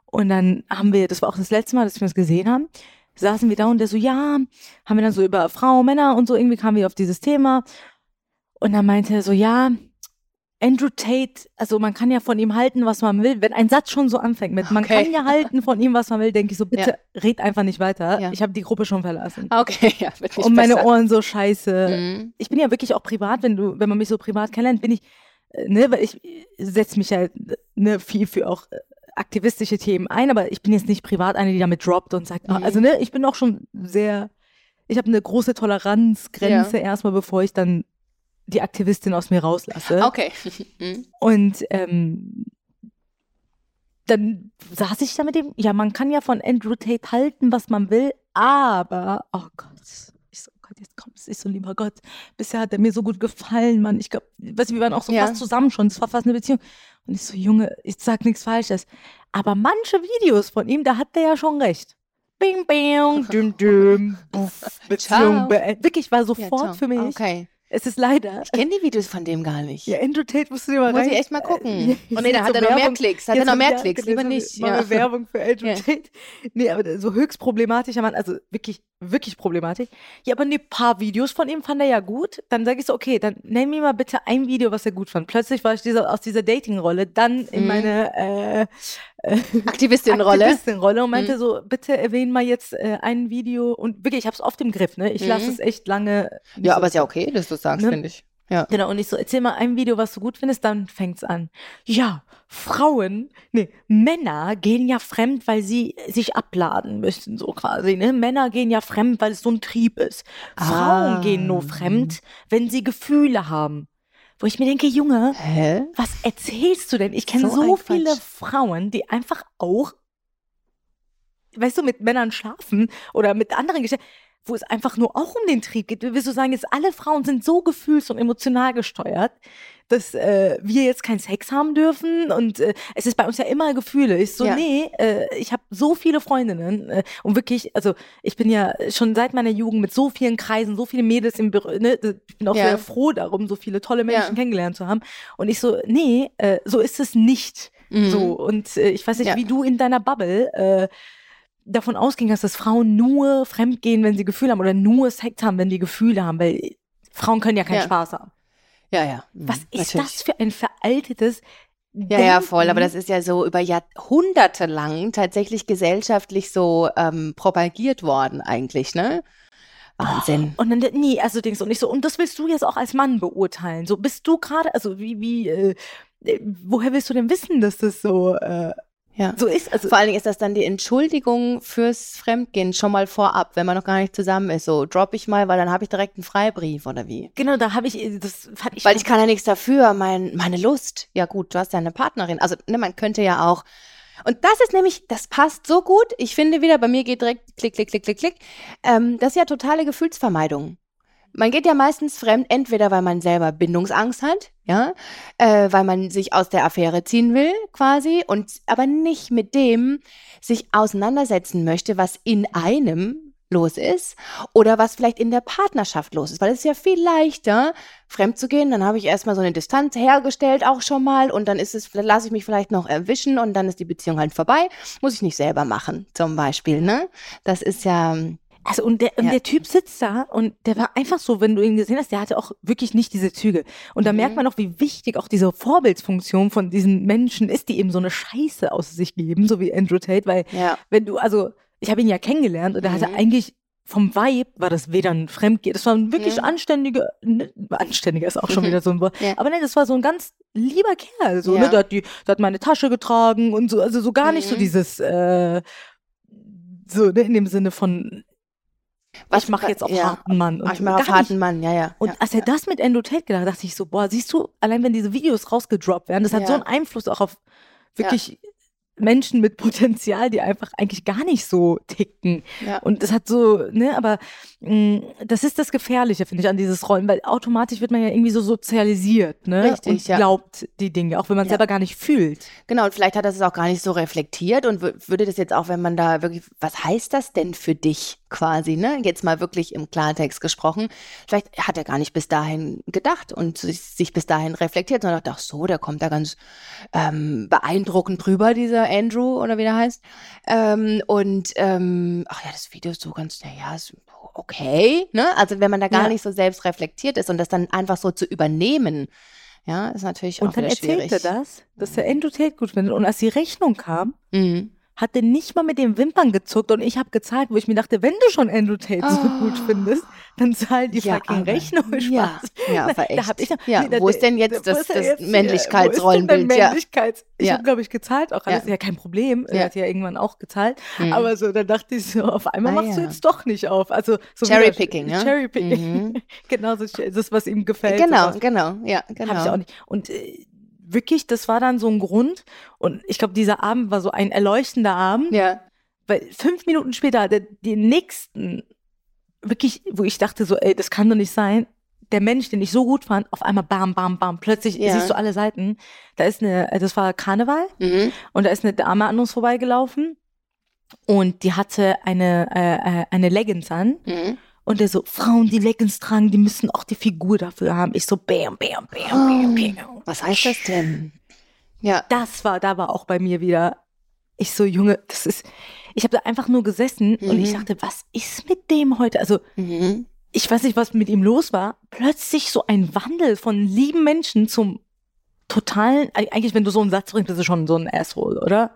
[SPEAKER 2] und dann haben wir, das war auch das letzte Mal, dass wir uns gesehen haben, saßen wir da und der so, ja, haben wir dann so über Frauen, Männer und so, irgendwie kamen wir auf dieses Thema. Und dann meinte er so, ja, Andrew Tate, also man kann ja von ihm halten, was man will. Wenn ein Satz schon so anfängt mit, man
[SPEAKER 1] Okay.
[SPEAKER 2] kann ja halten von ihm, was man will, denke ich so, bitte red einfach nicht weiter.
[SPEAKER 1] Ja.
[SPEAKER 2] Ich habe die Gruppe schon verlassen.
[SPEAKER 1] Ah, Okay, ja, wird nicht
[SPEAKER 2] und meine
[SPEAKER 1] besser.
[SPEAKER 2] Ohren so scheiße.
[SPEAKER 1] Mhm.
[SPEAKER 2] Ich bin ja wirklich auch privat, wenn du, wenn man mich so privat kennenlernt, bin ich, äh, ne, weil ich setze mich ja ne, viel für auch äh, aktivistische Themen ein, aber ich bin jetzt nicht privat eine, die damit droppt und sagt, ah,
[SPEAKER 1] Mhm.
[SPEAKER 2] also ne, ich bin auch schon sehr, ich habe eine große Toleranzgrenze erstmal, bevor ich dann die Aktivistin aus mir rauslasse.
[SPEAKER 1] Okay. Mhm.
[SPEAKER 2] Und ähm, dann saß ich da mit dem, ja, man kann ja von Andrew Tate halten, was man will, aber, oh Gott, ich so, oh Gott, jetzt kommt es, ich so, lieber Gott, bisher hat er mir so gut gefallen, Mann, ich glaube, weißt du, wir waren auch so
[SPEAKER 1] Ja.
[SPEAKER 2] fast zusammen schon, es war fast eine Beziehung. Und ich so, Junge, ich sag nichts Falsches. Aber manche Videos von ihm, da hat der ja schon recht. Bing, bing, düm, düm, buff, Beziehung beendet. Wirklich, war
[SPEAKER 1] Ja,
[SPEAKER 2] sofort
[SPEAKER 1] ciao.
[SPEAKER 2] für mich.
[SPEAKER 1] Okay.
[SPEAKER 2] Es ist leider.
[SPEAKER 1] Ich kenne die Videos von dem gar nicht.
[SPEAKER 2] Ja, Andrew Tate musst du dir mal
[SPEAKER 1] Muss
[SPEAKER 2] rein.
[SPEAKER 1] ich echt mal gucken.
[SPEAKER 2] Äh,
[SPEAKER 1] oh nee, da hat er noch mehr. Klicks. Hat er noch mehr
[SPEAKER 2] ja,
[SPEAKER 1] Klicks.
[SPEAKER 2] genau,
[SPEAKER 1] Lieber nicht.
[SPEAKER 2] Machen
[SPEAKER 1] Ja.
[SPEAKER 2] Werbung für Andrew
[SPEAKER 1] Ja.
[SPEAKER 2] Tate. Nee, aber so höchst problematischer Mann, also wirklich, wirklich problematisch. Ja, aber ne paar Videos von ihm fand er ja gut. Dann sage ich so, okay, dann nenn mir mal bitte ein Video, was er gut fand. Plötzlich war ich dieser, aus dieser Dating-Rolle dann in
[SPEAKER 1] Mhm.
[SPEAKER 2] meine äh,
[SPEAKER 1] Aktivistin-Rolle.
[SPEAKER 2] Aktivistin-Rolle und
[SPEAKER 1] Mhm.
[SPEAKER 2] meinte so, bitte erwähnen mal jetzt äh, ein Video. Und wirklich, ich habe es oft im Griff, ne? Ich lasse
[SPEAKER 1] Mhm.
[SPEAKER 2] es echt lange.
[SPEAKER 1] Ja,
[SPEAKER 2] so-
[SPEAKER 1] aber ist ja okay, dass du es sagst,
[SPEAKER 2] Ne?
[SPEAKER 1] finde ich. Ja.
[SPEAKER 2] Genau, und ich so, erzähl mal ein Video, was du gut findest, dann fängt's an. Ja, Frauen, nee, Männer gehen ja fremd, weil sie sich abladen müssen, so quasi, ne? Männer gehen ja fremd, weil es so ein Trieb ist. Frauen
[SPEAKER 1] Ah.
[SPEAKER 2] gehen nur fremd, wenn sie Gefühle haben. Wo ich mir denke, Junge,
[SPEAKER 1] Hä?
[SPEAKER 2] was erzählst du denn? Ich kenne
[SPEAKER 1] So
[SPEAKER 2] so, viele
[SPEAKER 1] Quatsch.
[SPEAKER 2] Frauen, die einfach auch, weißt du, mit Männern schlafen oder mit anderen Geschichten, wo es einfach nur auch um den Trieb geht. Willst du sagen, jetzt alle Frauen sind so gefühls- und emotional gesteuert, dass äh, wir jetzt keinen Sex haben dürfen und äh, es ist bei uns ja immer Gefühle. Ich so,
[SPEAKER 1] Ja.
[SPEAKER 2] nee, äh, ich habe so viele Freundinnen äh, und wirklich, also ich bin ja schon seit meiner Jugend mit so vielen Kreisen, so viele Mädels im Büro, ne, ich bin auch
[SPEAKER 1] Ja.
[SPEAKER 2] sehr froh darum, so viele tolle Menschen
[SPEAKER 1] Ja.
[SPEAKER 2] kennengelernt zu haben. Und ich so, nee, äh, so ist es nicht.
[SPEAKER 1] Mhm.
[SPEAKER 2] So, und äh, ich weiß nicht, wie du in deiner Bubble äh, davon ausgingst, dass Frauen nur fremdgehen, wenn sie Gefühle haben oder nur Sex haben, wenn die Gefühle haben, weil Frauen können ja keinen. Spaß haben.
[SPEAKER 1] Ja, ja. Mhm,
[SPEAKER 2] Was ist
[SPEAKER 1] natürlich.
[SPEAKER 2] das für ein veraltetes
[SPEAKER 1] Ja, ja, voll. Aber das ist ja so über Jahrhunderte lang tatsächlich gesellschaftlich so ähm, propagiert worden, eigentlich, ne? Wahnsinn.
[SPEAKER 2] Und dann, nee, also denkst du nicht so, und das willst du jetzt auch als Mann beurteilen. So bist du gerade, also wie, wie, äh, äh, woher willst du denn wissen, dass das so, äh,
[SPEAKER 1] Ja.
[SPEAKER 2] so ist? Also,
[SPEAKER 1] Vor allen Dingen ist das dann die Entschuldigung fürs Fremdgehen schon mal vorab, wenn man noch gar nicht zusammen ist. So, drop ich mal, weil dann habe ich direkt einen Freibrief oder wie?
[SPEAKER 2] genau, da habe ich, das fand ich.
[SPEAKER 1] Weil ich kann ja nichts dafür, mein, meine Lust. Ja gut, du hast ja eine Partnerin. Also ne, man könnte ja auch. Und das ist nämlich, das passt so gut. Ich finde wieder, bei mir geht direkt klick, klick, klick, klick, klick. Ähm, das ist ja totale Gefühlsvermeidung. Man geht ja meistens fremd, entweder weil man selber Bindungsangst hat, ja, äh, weil man sich aus der Affäre ziehen will, quasi, und aber nicht mit dem sich auseinandersetzen möchte, was in einem los ist oder was vielleicht in der Partnerschaft los ist, weil es ist ja viel leichter, fremd zu gehen, dann habe ich erstmal so eine Distanz hergestellt auch schon mal und dann ist es, lasse ich mich vielleicht noch erwischen und dann ist die Beziehung halt vorbei, muss ich nicht selber machen, zum Beispiel, ne? Das ist ja,
[SPEAKER 2] Also und der, und
[SPEAKER 1] Ja.
[SPEAKER 2] der Typ sitzt da und der war einfach so, wenn du ihn gesehen hast, der hatte auch wirklich nicht diese Züge. Und da
[SPEAKER 1] Mhm.
[SPEAKER 2] merkt man auch, wie wichtig auch diese Vorbildsfunktion von diesen Menschen ist, die eben so eine Scheiße aus sich geben, so wie Andrew Tate, weil
[SPEAKER 1] ja,
[SPEAKER 2] wenn du, also ich habe ihn ja kennengelernt und er hatte
[SPEAKER 1] Mhm.
[SPEAKER 2] eigentlich vom Vibe war das weder ein Fremdgehen, das war ein wirklich
[SPEAKER 1] Mhm.
[SPEAKER 2] anständiger, ne, anständiger ist auch schon wieder so ein Wort,
[SPEAKER 1] Ja.
[SPEAKER 2] aber nein, das war so ein ganz lieber Kerl, so,
[SPEAKER 1] Ja.
[SPEAKER 2] ne, der hat die, der hat meine Tasche getragen und so, also so gar nicht so
[SPEAKER 1] Mhm.
[SPEAKER 2] dieses, äh, so, ne, in dem Sinne von,
[SPEAKER 1] Was-
[SPEAKER 2] ich mache jetzt auf
[SPEAKER 1] ja.
[SPEAKER 2] harten Mann. Und
[SPEAKER 1] ich mache auf
[SPEAKER 2] nicht.
[SPEAKER 1] harten Mann, ja, ja.
[SPEAKER 2] Und
[SPEAKER 1] ja,
[SPEAKER 2] als er
[SPEAKER 1] ja.
[SPEAKER 2] das mit Endo Tate gedacht hat, dachte ich so, boah, siehst du, allein wenn diese Videos rausgedroppt werden, das hat so einen Einfluss auch auf wirklich Menschen mit Potenzial, die einfach eigentlich gar nicht so ticken.
[SPEAKER 1] ja.
[SPEAKER 2] Und das hat so, ne, aber mh, das ist das Gefährliche, finde ich, an dieses Rollen, weil automatisch wird man ja irgendwie so sozialisiert, ne?
[SPEAKER 1] Richtig,
[SPEAKER 2] und
[SPEAKER 1] ja.
[SPEAKER 2] glaubt die Dinge, auch wenn man
[SPEAKER 1] Ja.
[SPEAKER 2] selber gar nicht fühlt.
[SPEAKER 1] Genau, und vielleicht hat er es auch gar nicht so reflektiert und wür- würde das jetzt auch, wenn man da wirklich, was heißt das denn für dich quasi, ne? Jetzt mal wirklich im Klartext gesprochen. Vielleicht hat er gar nicht bis dahin gedacht und sich, sich bis dahin reflektiert, sondern dachte, ach so, der kommt da ganz ähm, beeindruckend drüber, dieser Andrew oder wie der heißt. Ähm, und ähm, ach ja, das Video ist so ganz, naja, ist okay, ne? Also wenn man da gar
[SPEAKER 2] Ja.
[SPEAKER 1] nicht so selbst reflektiert ist und das dann einfach so zu übernehmen, ja, ist natürlich auch
[SPEAKER 2] Und dann
[SPEAKER 1] wieder
[SPEAKER 2] erzählt
[SPEAKER 1] schwierig.
[SPEAKER 2] er das, dass er Endo Tate gut findet. Und als die Rechnung kam,
[SPEAKER 1] Mhm.
[SPEAKER 2] Hat er nicht mal mit den Wimpern gezuckt und ich habe gezahlt, wo ich mir dachte, wenn du schon Andrew Tate so
[SPEAKER 1] Ah.
[SPEAKER 2] gut findest, dann zahl die
[SPEAKER 1] Ja,
[SPEAKER 2] fucking Rechnung.
[SPEAKER 1] ja,
[SPEAKER 2] Spaß.
[SPEAKER 1] ja, aber
[SPEAKER 2] Da
[SPEAKER 1] echt.
[SPEAKER 2] hab ich,
[SPEAKER 1] Ja,
[SPEAKER 2] da-
[SPEAKER 1] wo ist denn jetzt das- das
[SPEAKER 2] jetzt
[SPEAKER 1] Männlichkeitsrollenbild? Ja.
[SPEAKER 2] Männlichkeits ich
[SPEAKER 1] Ja.
[SPEAKER 2] habe, glaube ich, gezahlt auch alles.
[SPEAKER 1] Ja.
[SPEAKER 2] Ja, kein Problem. Er hat ja irgendwann auch gezahlt.
[SPEAKER 1] Mhm.
[SPEAKER 2] Aber so, dann dachte ich so, auf einmal
[SPEAKER 1] Ah,
[SPEAKER 2] machst du jetzt doch nicht auf. Also so
[SPEAKER 1] Cherrypicking, ja?
[SPEAKER 2] Cherrypicking.
[SPEAKER 1] Mhm.
[SPEAKER 2] genau so, das was ihm gefällt.
[SPEAKER 1] Genau, genau, ja, genau.
[SPEAKER 2] Hab ich auch nicht. Und äh, wirklich, das war dann so ein Grund. Und ich glaube, dieser Abend war so ein erleuchtender Abend.
[SPEAKER 1] Ja,
[SPEAKER 2] Weil fünf Minuten später, der, den nächsten, wirklich, wo ich dachte so, ey, das kann doch nicht sein. Der Mensch, den ich so gut fand, auf einmal bam, bam, bam, plötzlich
[SPEAKER 1] Ja.
[SPEAKER 2] siehst du alle Seiten. Da ist eine, das war Karneval
[SPEAKER 1] mhm.
[SPEAKER 2] und da ist eine Dame an uns vorbeigelaufen und die hatte eine, äh, äh, eine Leggings an
[SPEAKER 1] Mhm.
[SPEAKER 2] Und der so, Frauen, die Leggings tragen, die müssen auch die Figur dafür haben. Ich so, bam, bam, bam, bam, bam.
[SPEAKER 1] Was heißt das denn? Ja,
[SPEAKER 2] das war, da war auch bei mir wieder, ich so, Junge, das ist, ich habe da einfach nur gesessen und ich
[SPEAKER 1] Mhm.
[SPEAKER 2] dachte, was ist mit dem heute? Also,
[SPEAKER 1] mhm.
[SPEAKER 2] ich weiß nicht, was mit ihm los war. Plötzlich so ein Wandel von lieben Menschen zum totalen, eig- eigentlich, wenn du so einen Satz bringst, bist du schon so ein Asshole, oder?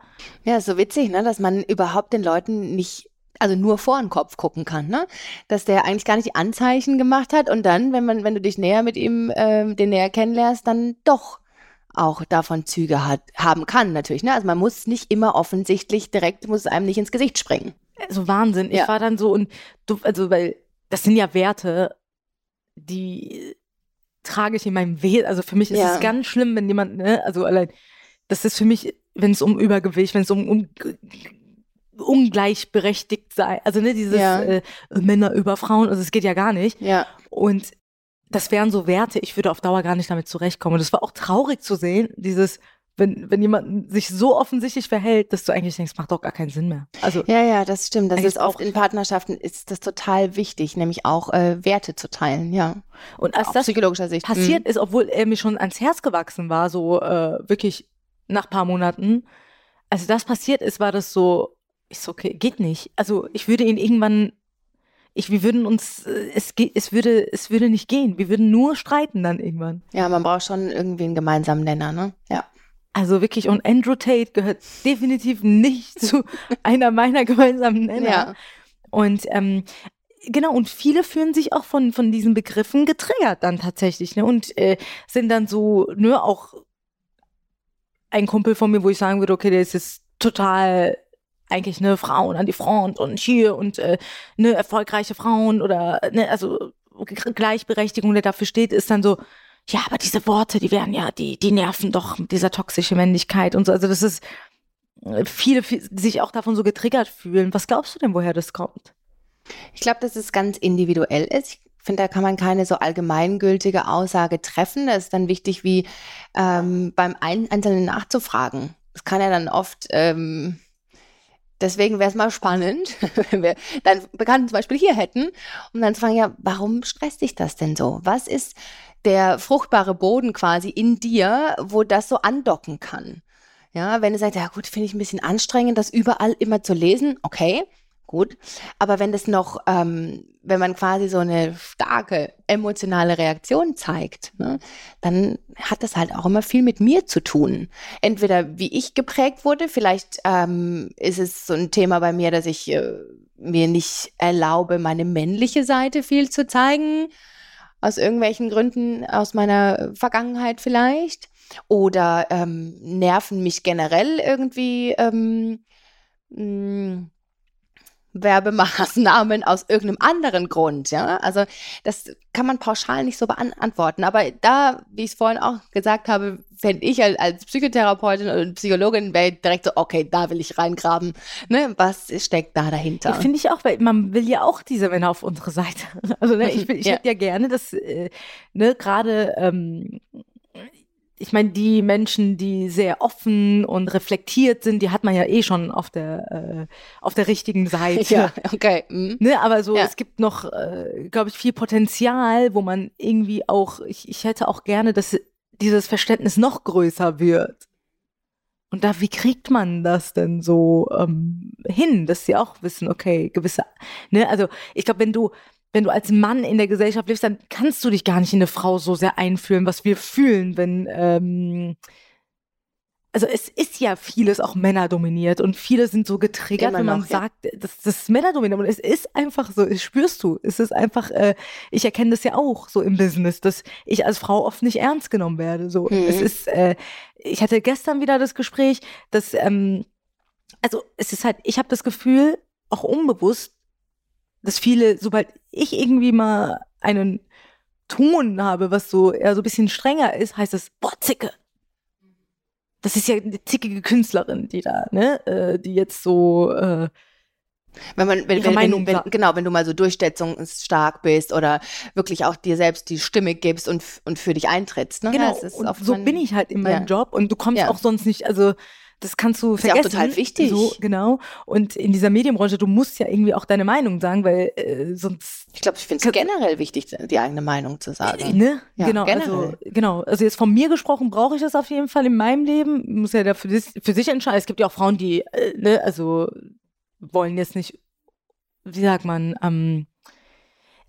[SPEAKER 1] ja, so witzig, ne, dass man überhaupt den Leuten nicht, also nur vor den Kopf gucken kann, ne? Dass der eigentlich gar nicht die Anzeichen gemacht hat und dann, wenn man, wenn du dich näher mit ihm, ähm, den näher kennenlernst, dann doch auch davon Züge hat, haben kann, natürlich, ne? Also man muss nicht immer offensichtlich direkt, muss es einem nicht ins Gesicht springen.
[SPEAKER 2] Also Wahnsinn. Ich
[SPEAKER 1] Ja.
[SPEAKER 2] war dann so und du, also, weil das sind ja Werte, die trage ich in meinem Wesen. Also für mich ist
[SPEAKER 1] Ja.
[SPEAKER 2] es ganz schlimm, wenn jemand, ne, also allein, das ist für mich, wenn es um Übergewicht, wenn es um, um ungleichberechtigt sei, also ne, dieses
[SPEAKER 1] Ja.
[SPEAKER 2] äh, Männer über Frauen, also es geht ja gar nicht.
[SPEAKER 1] Ja,
[SPEAKER 2] Und das wären so Werte, ich würde auf Dauer gar nicht damit zurechtkommen. Und es war auch traurig zu sehen, dieses, wenn, wenn jemand sich so offensichtlich verhält, dass du eigentlich denkst, macht doch gar keinen Sinn mehr. Also
[SPEAKER 1] Ja, ja, das stimmt. Das ist oft in Partnerschaften ist das total wichtig, nämlich auch äh, Werte zu teilen, ja.
[SPEAKER 2] und als
[SPEAKER 1] Aus
[SPEAKER 2] das
[SPEAKER 1] psychologischer Sicht.
[SPEAKER 2] passiert ist, obwohl er mir schon ans Herz gewachsen war, so äh, wirklich nach paar Monaten, als das passiert ist, war das so, ich so, okay, geht nicht. Also ich würde ihn irgendwann, ich, wir würden uns, äh, es es würde, es würde nicht gehen. Wir würden nur streiten dann irgendwann.
[SPEAKER 1] Ja, man braucht schon irgendwie einen gemeinsamen Nenner, ne? Ja.
[SPEAKER 2] Also wirklich, und Andrew Tate gehört definitiv nicht zu einer meiner gemeinsamen Nenner.
[SPEAKER 1] Ja.
[SPEAKER 2] Und ähm, genau, und viele fühlen sich auch von, von diesen Begriffen getriggert dann tatsächlich, ne? Und äh, sind dann so, ne, auch ein Kumpel von mir, wo ich sagen würde, okay, der ist jetzt total eigentlich ne Frauen an die Front und hier und äh, ne erfolgreiche Frauen oder ne also Gleichberechtigung, der dafür steht, ist dann so ja, aber diese Worte, die werden ja, die die nerven doch mit dieser toxische Männlichkeit und so. Also das ist äh, viele, viel- die sich auch davon so getriggert fühlen. Was glaubst du denn, woher das kommt?
[SPEAKER 1] Ich glaube, dass es ganz individuell ist. Ich finde, da kann man keine so allgemeingültige Aussage treffen. Da ist dann wichtig, wie ähm, beim Ein Einzelnen nachzufragen. Das kann ja dann oft, ähm, deswegen wäre es mal spannend, wenn wir dann Bekannten zum Beispiel hier hätten, um dann zu fragen, ja, warum stresst dich das denn so? Was ist der fruchtbare Boden quasi in dir, wo das so andocken kann? Ja, wenn du sagst, ja gut, finde ich ein bisschen anstrengend, das überall immer zu lesen, okay, gut. Aber wenn das noch, ähm, wenn man quasi so eine starke emotionale Reaktion zeigt, ne, dann hat das halt auch immer viel mit mir zu tun. Entweder wie ich geprägt wurde, vielleicht ähm, ist es so ein Thema bei mir, dass ich äh, mir nicht erlaube, meine männliche Seite viel zu zeigen, aus irgendwelchen Gründen aus meiner Vergangenheit vielleicht. Oder ähm, nerven mich generell irgendwie ähm, mh, Werbemaßnahmen aus irgendeinem anderen Grund, ja. Also das kann man pauschal nicht so beantworten. Aber da, wie ich es vorhin auch gesagt habe, fände ich als, Psychotherapeutin und Psychologin wäre direkt so, okay, da will ich reingraben. Ne? Was steckt da dahinter?
[SPEAKER 2] Ja, Finde ich auch, weil man will ja auch diese Männer auf unsere Seite. Also ne, ich, will- ich
[SPEAKER 1] Ja.
[SPEAKER 2] hätte ja gerne, dass äh, ne gerade ähm, ich meine, die Menschen, die sehr offen und reflektiert sind, die hat man ja eh schon auf der äh, auf der richtigen Seite.
[SPEAKER 1] ja, okay. mhm.
[SPEAKER 2] Ne, aber so,
[SPEAKER 1] Ja.
[SPEAKER 2] es gibt noch, äh, glaube ich, viel Potenzial, wo man irgendwie auch, ich, ich hätte auch gerne, dass dieses Verständnis noch größer wird. Und da, wie kriegt man das denn so ähm, hin, dass sie auch wissen, okay, gewisse, ne, also ich glaube, wenn du, wenn du als Mann in der Gesellschaft lebst, dann kannst du dich gar nicht in eine Frau so sehr einfühlen, was wir fühlen, wenn, ähm, also es ist ja vieles auch männerdominiert und viele sind so getriggert,
[SPEAKER 1] Immer
[SPEAKER 2] wenn man
[SPEAKER 1] noch, ja.
[SPEAKER 2] sagt, das, das ist männerdominiert. Und es ist einfach so, es spürst du. Es ist einfach, äh, ich erkenne das ja auch so im Business, dass ich als Frau oft nicht ernst genommen werde. So,
[SPEAKER 1] Mhm.
[SPEAKER 2] es ist, äh, ich hatte gestern wieder das Gespräch, dass, ähm, also es ist halt, ich habe das Gefühl, auch unbewusst, dass viele, sobald ich irgendwie mal einen Ton habe, was so eher so ein bisschen strenger ist, heißt es, boah, Zicke. Das ist ja eine zickige Künstlerin, die da, ne, äh, die jetzt so, äh,
[SPEAKER 1] Wenn man, wenn, wenn, wenn, wenn, genau, wenn du mal so durchsetzungsstark bist oder wirklich auch dir selbst die Stimme gibst und, und für dich eintrittst. Ne?
[SPEAKER 2] genau,
[SPEAKER 1] Das oft
[SPEAKER 2] so bin ich halt in meinem
[SPEAKER 1] Ja.
[SPEAKER 2] Job und du kommst
[SPEAKER 1] Ja.
[SPEAKER 2] auch sonst nicht, also das kannst du
[SPEAKER 1] Ist ja auch
[SPEAKER 2] vergessen.
[SPEAKER 1] total wichtig.
[SPEAKER 2] So, genau. Und in dieser Medienbranche, du musst ja irgendwie auch deine Meinung sagen, weil äh, sonst
[SPEAKER 1] Ich glaube, ich finde es generell wichtig, die eigene Meinung zu sagen.
[SPEAKER 2] Ne?
[SPEAKER 1] Ja,
[SPEAKER 2] genau, also,
[SPEAKER 1] generell.
[SPEAKER 2] genau. Also jetzt von mir gesprochen, brauche ich das auf jeden Fall in meinem Leben. Muss ja da für, sich- für sich entscheiden. Es gibt ja auch Frauen, die, äh, ne, also wollen jetzt nicht, wie sagt man, ähm,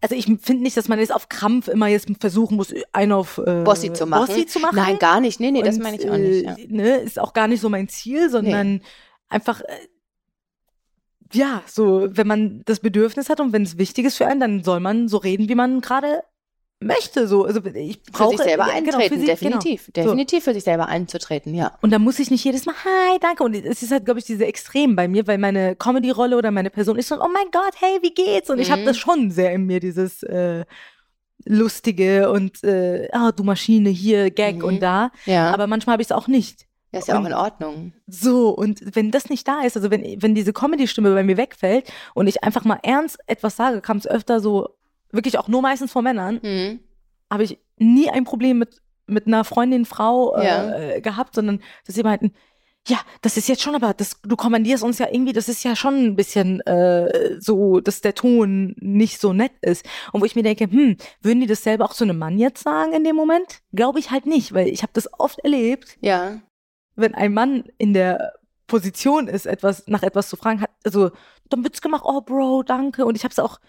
[SPEAKER 2] also ich finde nicht, dass man jetzt auf Krampf immer jetzt versuchen muss, einen auf äh,
[SPEAKER 1] Bossi zu machen.
[SPEAKER 2] Bossi zu machen.
[SPEAKER 1] Nein, gar nicht. Nee, nee, das
[SPEAKER 2] Und,
[SPEAKER 1] meine ich auch nicht. Ja.
[SPEAKER 2] Äh, ne, ist auch gar nicht so mein Ziel, sondern einfach, äh, ja, so, wenn man das Bedürfnis hat und wenn es wichtig ist für einen, dann soll man so reden, wie man gerade möchte. So, also ich
[SPEAKER 1] Für
[SPEAKER 2] brauche
[SPEAKER 1] sich selber
[SPEAKER 2] ja, genau,
[SPEAKER 1] eintreten,
[SPEAKER 2] für sich-
[SPEAKER 1] definitiv.
[SPEAKER 2] Genau. So.
[SPEAKER 1] Definitiv für sich selber einzutreten, ja.
[SPEAKER 2] Und da muss ich nicht jedes Mal, hi, danke. Und es ist halt, glaube ich, diese Extrem bei mir, weil meine Comedy-Rolle oder meine Person ist so, oh mein Gott, hey, wie geht's? Und ich habe
[SPEAKER 1] Mhm.
[SPEAKER 2] das schon sehr in mir, dieses äh, Lustige und, äh, ah, du Maschine, hier, Gag
[SPEAKER 1] Mhm.
[SPEAKER 2] und da.
[SPEAKER 1] Ja,
[SPEAKER 2] Aber manchmal habe ich es auch nicht.
[SPEAKER 1] das ist ja auch in Ordnung.
[SPEAKER 2] So, und wenn das nicht da ist, also wenn, wenn diese Comedy-Stimme bei mir wegfällt und ich einfach mal ernst etwas sage, kam es öfter so, wirklich auch nur meistens von Männern,
[SPEAKER 1] Mhm.
[SPEAKER 2] habe ich nie ein Problem mit, mit einer Freundin, Frau äh,
[SPEAKER 1] Ja.
[SPEAKER 2] äh, gehabt, sondern dass sie meinten, ja, das ist jetzt schon, aber das, du kommandierst uns ja irgendwie, das ist ja schon ein bisschen äh, so, dass der Ton nicht so nett ist. Und wo ich mir denke, hm, würden die das selber auch zu einem Mann jetzt sagen in dem Moment? Glaube ich halt nicht, weil ich habe das oft erlebt,
[SPEAKER 1] Ja.
[SPEAKER 2] wenn ein Mann in der Position ist, etwas nach etwas zu fragen, hat, also dann wird's gemacht, oh Bro, danke. Und ich habe es auch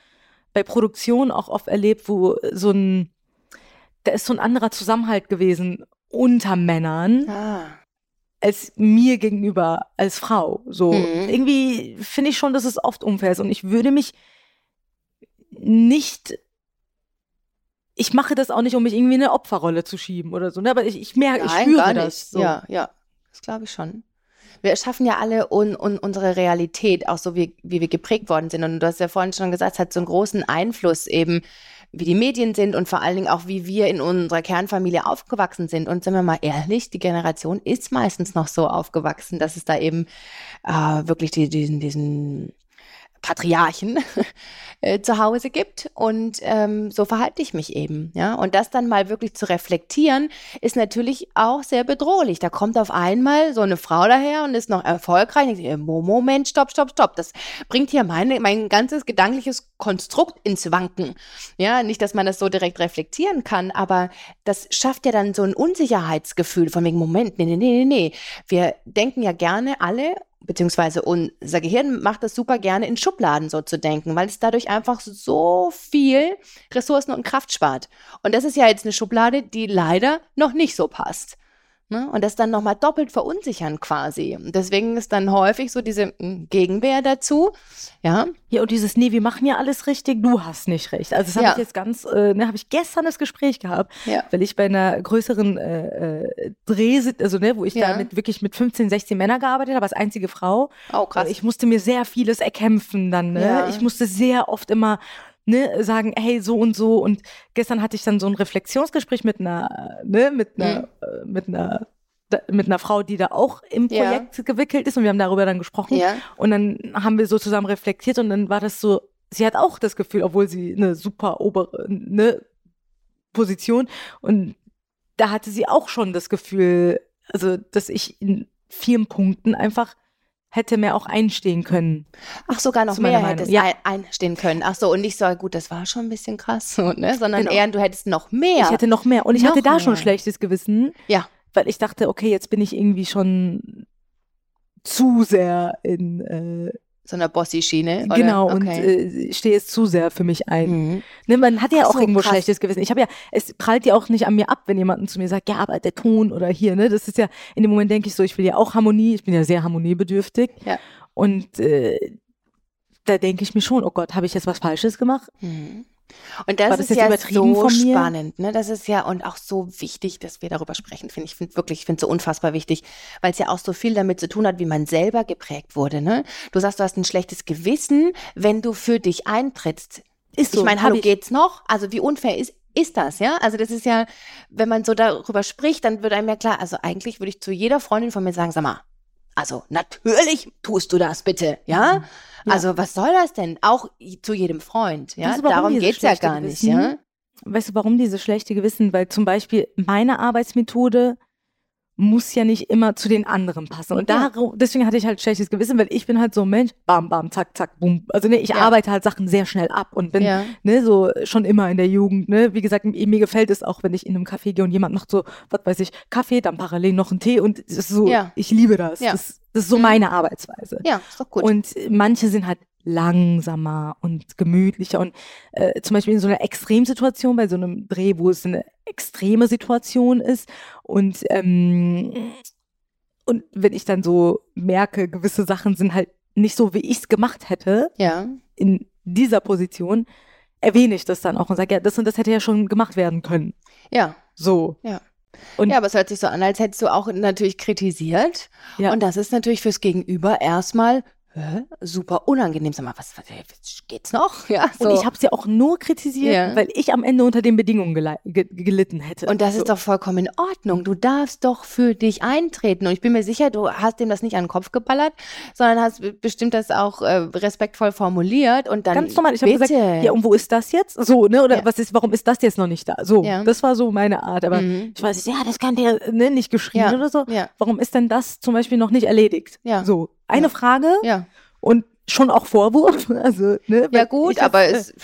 [SPEAKER 2] bei Produktionen auch oft erlebt, wo so ein, da ist so ein anderer Zusammenhalt gewesen unter Männern
[SPEAKER 1] Ah.
[SPEAKER 2] als mir gegenüber als Frau. So
[SPEAKER 1] Mhm.
[SPEAKER 2] irgendwie finde ich schon, dass es oft unfair ist und ich würde mich nicht ich mache das auch nicht, um mich irgendwie in eine Opferrolle zu schieben oder so, ne? aber ich, ich merke, ich spüre
[SPEAKER 1] gar
[SPEAKER 2] das. So.
[SPEAKER 1] Ja, ja. Das glaube ich schon. Wir schaffen ja alle un, un, unsere Realität, auch so wie, wie wir geprägt worden sind. Und du hast ja vorhin schon gesagt, es hat so einen großen Einfluss eben, wie die Medien sind und vor allen Dingen auch, wie wir in unserer Kernfamilie aufgewachsen sind. Und sind wir mal ehrlich, die Generation ist meistens noch so aufgewachsen, dass es da eben äh, wirklich die, diesen, diesen Patriarchen äh, zu Hause gibt und ähm, so verhalte ich mich eben, ja. Und das dann mal wirklich zu reflektieren, ist natürlich auch sehr bedrohlich. Da kommt auf einmal so eine Frau daher und ist noch erfolgreich. Und ich Moment, stopp, stopp, stopp. Das bringt hier meine, mein ganzes gedankliches Konstrukt ins Wanken. Ja, nicht, dass man das so direkt reflektieren kann, aber das schafft ja dann so ein Unsicherheitsgefühl von wegen, Moment, nee, nee, nee, nee. Wir denken ja gerne alle, beziehungsweise unser Gehirn macht das super gerne in Schubladen so zu denken, weil es dadurch einfach so viel Ressourcen und Kraft spart. Und das ist ja jetzt eine Schublade, die leider noch nicht so passt. Ne? Und das dann nochmal doppelt verunsichern quasi. Und deswegen ist dann häufig so diese mm, Gegenwehr dazu. Ja,
[SPEAKER 2] Ja, und dieses, nee, wir machen ja alles richtig, du hast nicht recht. Also das habe
[SPEAKER 1] Ja.
[SPEAKER 2] ich jetzt ganz, äh, ne, habe ich gestern das Gespräch gehabt,
[SPEAKER 1] Ja.
[SPEAKER 2] weil ich bei einer größeren äh, äh, Dreh, also ne, wo ich
[SPEAKER 1] Ja.
[SPEAKER 2] da mit wirklich mit 15, 16 Männern gearbeitet habe, als einzige Frau.
[SPEAKER 1] oh krass.
[SPEAKER 2] Ich musste mir sehr vieles erkämpfen dann, ne? Ich musste sehr oft immer ne, sagen, hey, so und so. Und gestern hatte ich dann so ein Reflexionsgespräch mit einer, ne, mit einer, äh, mit einer mit einer Frau, die da auch im
[SPEAKER 1] Mhm. Ja.
[SPEAKER 2] Projekt gewickelt ist und wir haben darüber dann gesprochen.
[SPEAKER 1] ja,
[SPEAKER 2] Und dann haben wir so zusammen reflektiert und dann war das so, sie hat auch das Gefühl, obwohl sie eine super obere ne, Position und da hatte sie auch schon das Gefühl, also dass ich in vielen Punkten einfach hätte mehr auch einstehen können.
[SPEAKER 1] Ach, sogar noch mehr
[SPEAKER 2] Meinung,
[SPEAKER 1] hättest
[SPEAKER 2] ja.
[SPEAKER 1] ein, einstehen können. Ach so, und nicht so, gut, das war schon ein bisschen krass, so, ne? sondern
[SPEAKER 2] Genau.
[SPEAKER 1] eher, du hättest noch mehr.
[SPEAKER 2] Ich hätte noch mehr und ich
[SPEAKER 1] Noch
[SPEAKER 2] hatte da schon
[SPEAKER 1] mehr.
[SPEAKER 2] schlechtes Gewissen,
[SPEAKER 1] ja,
[SPEAKER 2] weil ich dachte, okay, jetzt bin ich irgendwie schon zu sehr in äh,
[SPEAKER 1] so einer Bossy-Schiene.
[SPEAKER 2] genau und
[SPEAKER 1] okay.
[SPEAKER 2] äh, stehe es zu sehr für mich ein.
[SPEAKER 1] Mhm.
[SPEAKER 2] Ne, man hat ja
[SPEAKER 1] Ach
[SPEAKER 2] auch
[SPEAKER 1] so,
[SPEAKER 2] irgendwo
[SPEAKER 1] krass.
[SPEAKER 2] schlechtes Gewissen. Ich habe ja, es prallt ja auch nicht an mir ab, wenn jemand zu mir sagt, ja, aber der Ton oder hier, ne, das ist ja, in dem Moment denke ich so, ich will ja auch Harmonie, ich bin ja sehr harmoniebedürftig.
[SPEAKER 1] Ja.
[SPEAKER 2] Und äh, da denke ich mir schon, oh Gott, habe ich jetzt was Falsches gemacht?
[SPEAKER 1] Mhm. Und das,
[SPEAKER 2] das
[SPEAKER 1] ist ja so spannend, ne? Das ist ja und auch so wichtig, dass wir darüber sprechen, finde ich. finde wirklich, ich finde es so unfassbar wichtig, weil es ja auch so viel damit zu tun hat, wie man selber geprägt wurde, ne? Du sagst, du hast ein schlechtes Gewissen, wenn du für dich eintrittst.
[SPEAKER 2] Ist so.
[SPEAKER 1] ich meine, hallo, geht's noch? Also wie unfair ist ist das, ja? Also das ist ja, wenn man so darüber spricht, dann wird einem ja klar, also eigentlich würde ich zu jeder Freundin von mir sagen, sag mal, also natürlich tust du das bitte, ja?
[SPEAKER 2] Mhm. Ja.
[SPEAKER 1] Also was soll das denn? Auch zu jedem Freund, ja?
[SPEAKER 2] Weißt du,
[SPEAKER 1] Darum geht's ja gar nicht,
[SPEAKER 2] Gewissen?
[SPEAKER 1] ja?
[SPEAKER 2] Weißt du, warum diese schlechte Gewissen? Weil zum Beispiel meine Arbeitsmethode muss ja nicht immer zu den anderen passen. Und
[SPEAKER 1] Ja.
[SPEAKER 2] darum, deswegen hatte ich halt schlechtes Gewissen, weil ich bin halt so ein Mensch, bam, bam, zack, zack, bum. Also ne, ich
[SPEAKER 1] Ja.
[SPEAKER 2] arbeite halt Sachen sehr schnell ab und bin
[SPEAKER 1] Ja.
[SPEAKER 2] ne, so schon immer in der Jugend, ne, wie gesagt, mir gefällt es auch, wenn ich in einem Café gehe und jemand macht so, was weiß ich, Kaffee, dann parallel noch einen Tee und so,
[SPEAKER 1] Ja.
[SPEAKER 2] ich liebe das.
[SPEAKER 1] Ja.
[SPEAKER 2] das. Das ist so
[SPEAKER 1] Mhm.
[SPEAKER 2] meine Arbeitsweise.
[SPEAKER 1] Ja, ist doch gut.
[SPEAKER 2] Und manche sind halt langsamer und gemütlicher. Und äh, zum Beispiel in so einer Extremsituation, bei so einem Dreh, wo es eine extreme Situation ist und ähm, und wenn ich dann so merke, gewisse Sachen sind halt nicht so, wie ich es gemacht hätte
[SPEAKER 1] ja.
[SPEAKER 2] in dieser Position, erwähne ich das dann auch und sage, ja, das und das hätte ja schon gemacht werden können.
[SPEAKER 1] Ja.
[SPEAKER 2] So.
[SPEAKER 1] Ja.
[SPEAKER 2] Und
[SPEAKER 1] Ja, aber es hört sich so an, als hättest du auch natürlich kritisiert.
[SPEAKER 2] Ja.
[SPEAKER 1] Und das ist natürlich fürs Gegenüber erstmal hä? super unangenehm. Sag mal, was, was geht's noch? Ja,
[SPEAKER 2] Und ich habe sie auch nur kritisiert,
[SPEAKER 1] Ja.
[SPEAKER 2] weil ich am Ende unter den Bedingungen gelei- ge gelitten hätte.
[SPEAKER 1] Und das
[SPEAKER 2] so.
[SPEAKER 1] ist doch vollkommen in Ordnung. Du darfst doch für dich eintreten. Und ich bin mir sicher, du hast dem das nicht an den Kopf geballert, sondern hast be- bestimmt das auch äh, respektvoll formuliert und dann.
[SPEAKER 2] Ganz normal. Ich habe gesagt, ja, und wo ist das jetzt? So, ne? Oder
[SPEAKER 1] Ja.
[SPEAKER 2] was ist, warum ist das jetzt noch nicht da? So,
[SPEAKER 1] Ja.
[SPEAKER 2] das war so meine Art. Aber
[SPEAKER 1] Mhm.
[SPEAKER 2] ich weiß, ja, das kann der ne, nicht geschrieben
[SPEAKER 1] Ja.
[SPEAKER 2] oder so.
[SPEAKER 1] Ja,
[SPEAKER 2] Warum ist denn das zum Beispiel noch nicht erledigt?
[SPEAKER 1] Ja.
[SPEAKER 2] So, eine
[SPEAKER 1] Ja.
[SPEAKER 2] Frage
[SPEAKER 1] ja.
[SPEAKER 2] und schon auch Vorwurf. Also, ne?
[SPEAKER 1] Ja gut, aber
[SPEAKER 2] äh,
[SPEAKER 1] es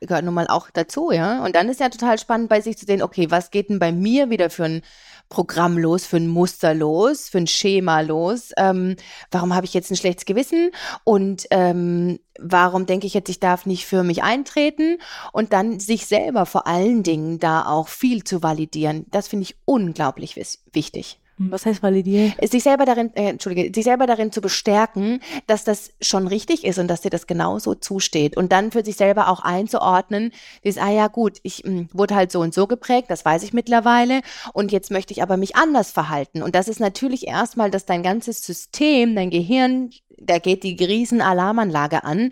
[SPEAKER 1] gehört nun mal auch dazu, ja. Und dann ist ja total spannend bei sich zu sehen, okay, was geht denn bei mir wieder für ein Programm los, für ein Muster los, für ein Schema los? Ähm, warum habe ich jetzt ein schlechtes Gewissen? Und ähm, warum denke ich jetzt, ich darf nicht für mich eintreten? Und dann sich selber vor allen Dingen da auch viel zu validieren, das finde ich unglaublich wichtig
[SPEAKER 2] Was heißt validieren?
[SPEAKER 1] sich selber darin, äh, entschuldige, sich selber darin zu bestärken, dass das schon richtig ist und dass dir das genauso zusteht und dann für sich selber auch einzuordnen, dieses, ah ja gut, ich mh, wurde halt so und so geprägt, das weiß ich mittlerweile und jetzt möchte ich aber mich anders verhalten und das ist natürlich erstmal, dass dein ganzes System, dein Gehirn, da geht die Riesen-Alarmanlage an,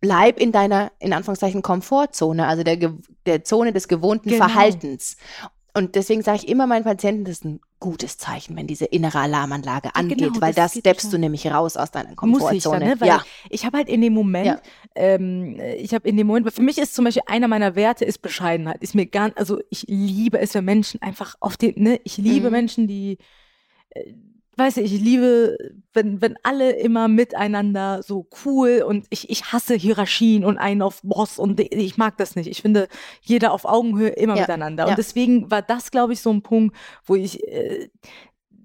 [SPEAKER 1] bleib in deiner, in Anführungszeichen, Komfortzone, also der, der Zone des gewohnten
[SPEAKER 2] Genau.
[SPEAKER 1] Verhaltens. Und deswegen sage ich immer meinen Patienten, das ist ein gutes Zeichen, wenn diese innere Alarmanlage angeht,
[SPEAKER 2] genau,
[SPEAKER 1] weil
[SPEAKER 2] das
[SPEAKER 1] da steppst du nämlich raus aus deiner
[SPEAKER 2] Muss
[SPEAKER 1] Komfortzone.
[SPEAKER 2] ich dann, ne? Weil
[SPEAKER 1] ja,
[SPEAKER 2] ich habe halt in dem Moment,
[SPEAKER 1] Ja.
[SPEAKER 2] ähm, ich habe in dem Moment, für mich ist zum Beispiel einer meiner Werte ist Bescheidenheit. Ist mir ganz, also ich liebe es, wenn Menschen einfach auf den, ne, ich liebe
[SPEAKER 1] Mhm.
[SPEAKER 2] Menschen, die, äh, weiß ich, ich liebe, wenn, wenn alle immer miteinander so cool und ich, ich hasse Hierarchien und einen auf Boss und ich mag das nicht. Ich finde, jeder auf Augenhöhe immer
[SPEAKER 1] Ja,
[SPEAKER 2] miteinander.
[SPEAKER 1] ja.
[SPEAKER 2] Und deswegen war das, glaube ich, so ein Punkt, wo ich, äh,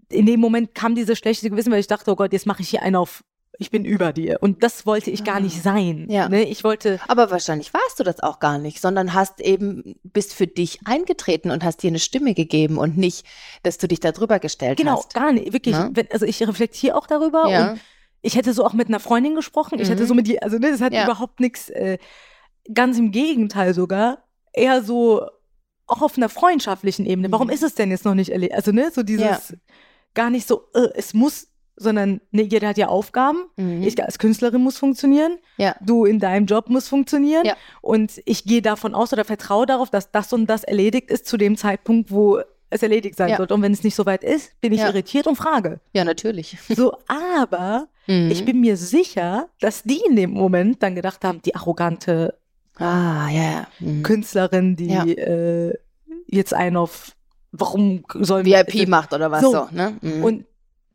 [SPEAKER 2] in dem Moment kam dieses schlechte Gewissen, weil ich dachte, oh Gott, jetzt mache ich hier einen auf, ich bin über dir. Und das wollte ich gar nicht sein.
[SPEAKER 1] Ja.
[SPEAKER 2] Ne? Ich wollte,
[SPEAKER 1] aber wahrscheinlich warst du das auch gar nicht, sondern hast eben, bist für dich eingetreten und hast dir eine Stimme gegeben und nicht, dass du dich da drüber gestellt
[SPEAKER 2] genau,
[SPEAKER 1] hast.
[SPEAKER 2] gar nicht, wirklich.
[SPEAKER 1] Ne?
[SPEAKER 2] Wenn, also ich reflektiere auch darüber
[SPEAKER 1] Ja.
[SPEAKER 2] und ich hätte so auch mit einer Freundin gesprochen. Ich
[SPEAKER 1] Mhm.
[SPEAKER 2] hätte so mit die, also ne, das hat
[SPEAKER 1] Ja.
[SPEAKER 2] überhaupt nichts, äh, ganz im Gegenteil sogar, eher so auch auf einer freundschaftlichen Ebene. Warum
[SPEAKER 1] Mhm.
[SPEAKER 2] ist es denn jetzt noch nicht erledigt? Also ne, so dieses
[SPEAKER 1] Ja.
[SPEAKER 2] gar nicht so, äh, es muss, sondern ne, jeder hat ja Aufgaben.
[SPEAKER 1] Mhm.
[SPEAKER 2] Ich als Künstlerin muss funktionieren.
[SPEAKER 1] ja.
[SPEAKER 2] Du in deinem Job muss funktionieren.
[SPEAKER 1] Ja.
[SPEAKER 2] Und ich gehe davon aus oder vertraue darauf, dass das und das erledigt ist zu dem Zeitpunkt, wo es erledigt sein
[SPEAKER 1] Ja.
[SPEAKER 2] wird. Und wenn es nicht so weit ist, bin ich irritiert und frage.
[SPEAKER 1] ja, natürlich.
[SPEAKER 2] So, aber
[SPEAKER 1] Mhm.
[SPEAKER 2] ich bin mir sicher, dass die in dem Moment dann gedacht haben, die arrogante
[SPEAKER 1] Ah, ja. Mhm.
[SPEAKER 2] Künstlerin, die äh, jetzt einen auf, warum sollen
[SPEAKER 1] VIP macht oder was
[SPEAKER 2] So.
[SPEAKER 1] so, ne? Mhm.
[SPEAKER 2] Und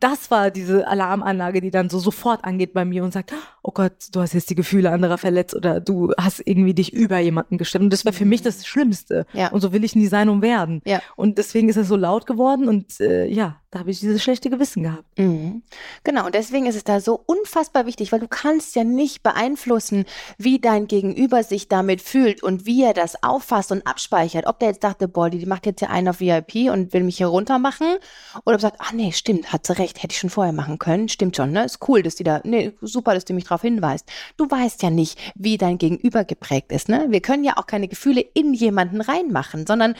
[SPEAKER 2] das war diese Alarmanlage, die dann so sofort angeht bei mir und sagt, oh Gott, du hast jetzt die Gefühle anderer verletzt oder du hast irgendwie dich über jemanden gestellt. Und das war für mich das Schlimmste.
[SPEAKER 1] Ja.
[SPEAKER 2] Und so will ich nie sein und werden.
[SPEAKER 1] Ja.
[SPEAKER 2] Und deswegen ist es so laut geworden und äh, ja, da habe ich dieses schlechte Gewissen gehabt.
[SPEAKER 1] Mhm. Genau, und deswegen ist es da so unfassbar wichtig, weil du kannst ja nicht beeinflussen, wie dein Gegenüber sich damit fühlt und wie er das auffasst und abspeichert. Ob der jetzt dachte, boah, die macht jetzt ja einen auf VIP und will mich hier runter machen. Oder ob sagt, ach nee, stimmt, hat sie recht, hätte ich schon vorher machen können. Stimmt schon, ne? Ist cool, dass die da, nee, super, dass du mich darauf hinweist. Du weißt ja nicht, wie dein Gegenüber geprägt ist, ne? Wir können ja auch keine Gefühle in jemanden reinmachen, sondern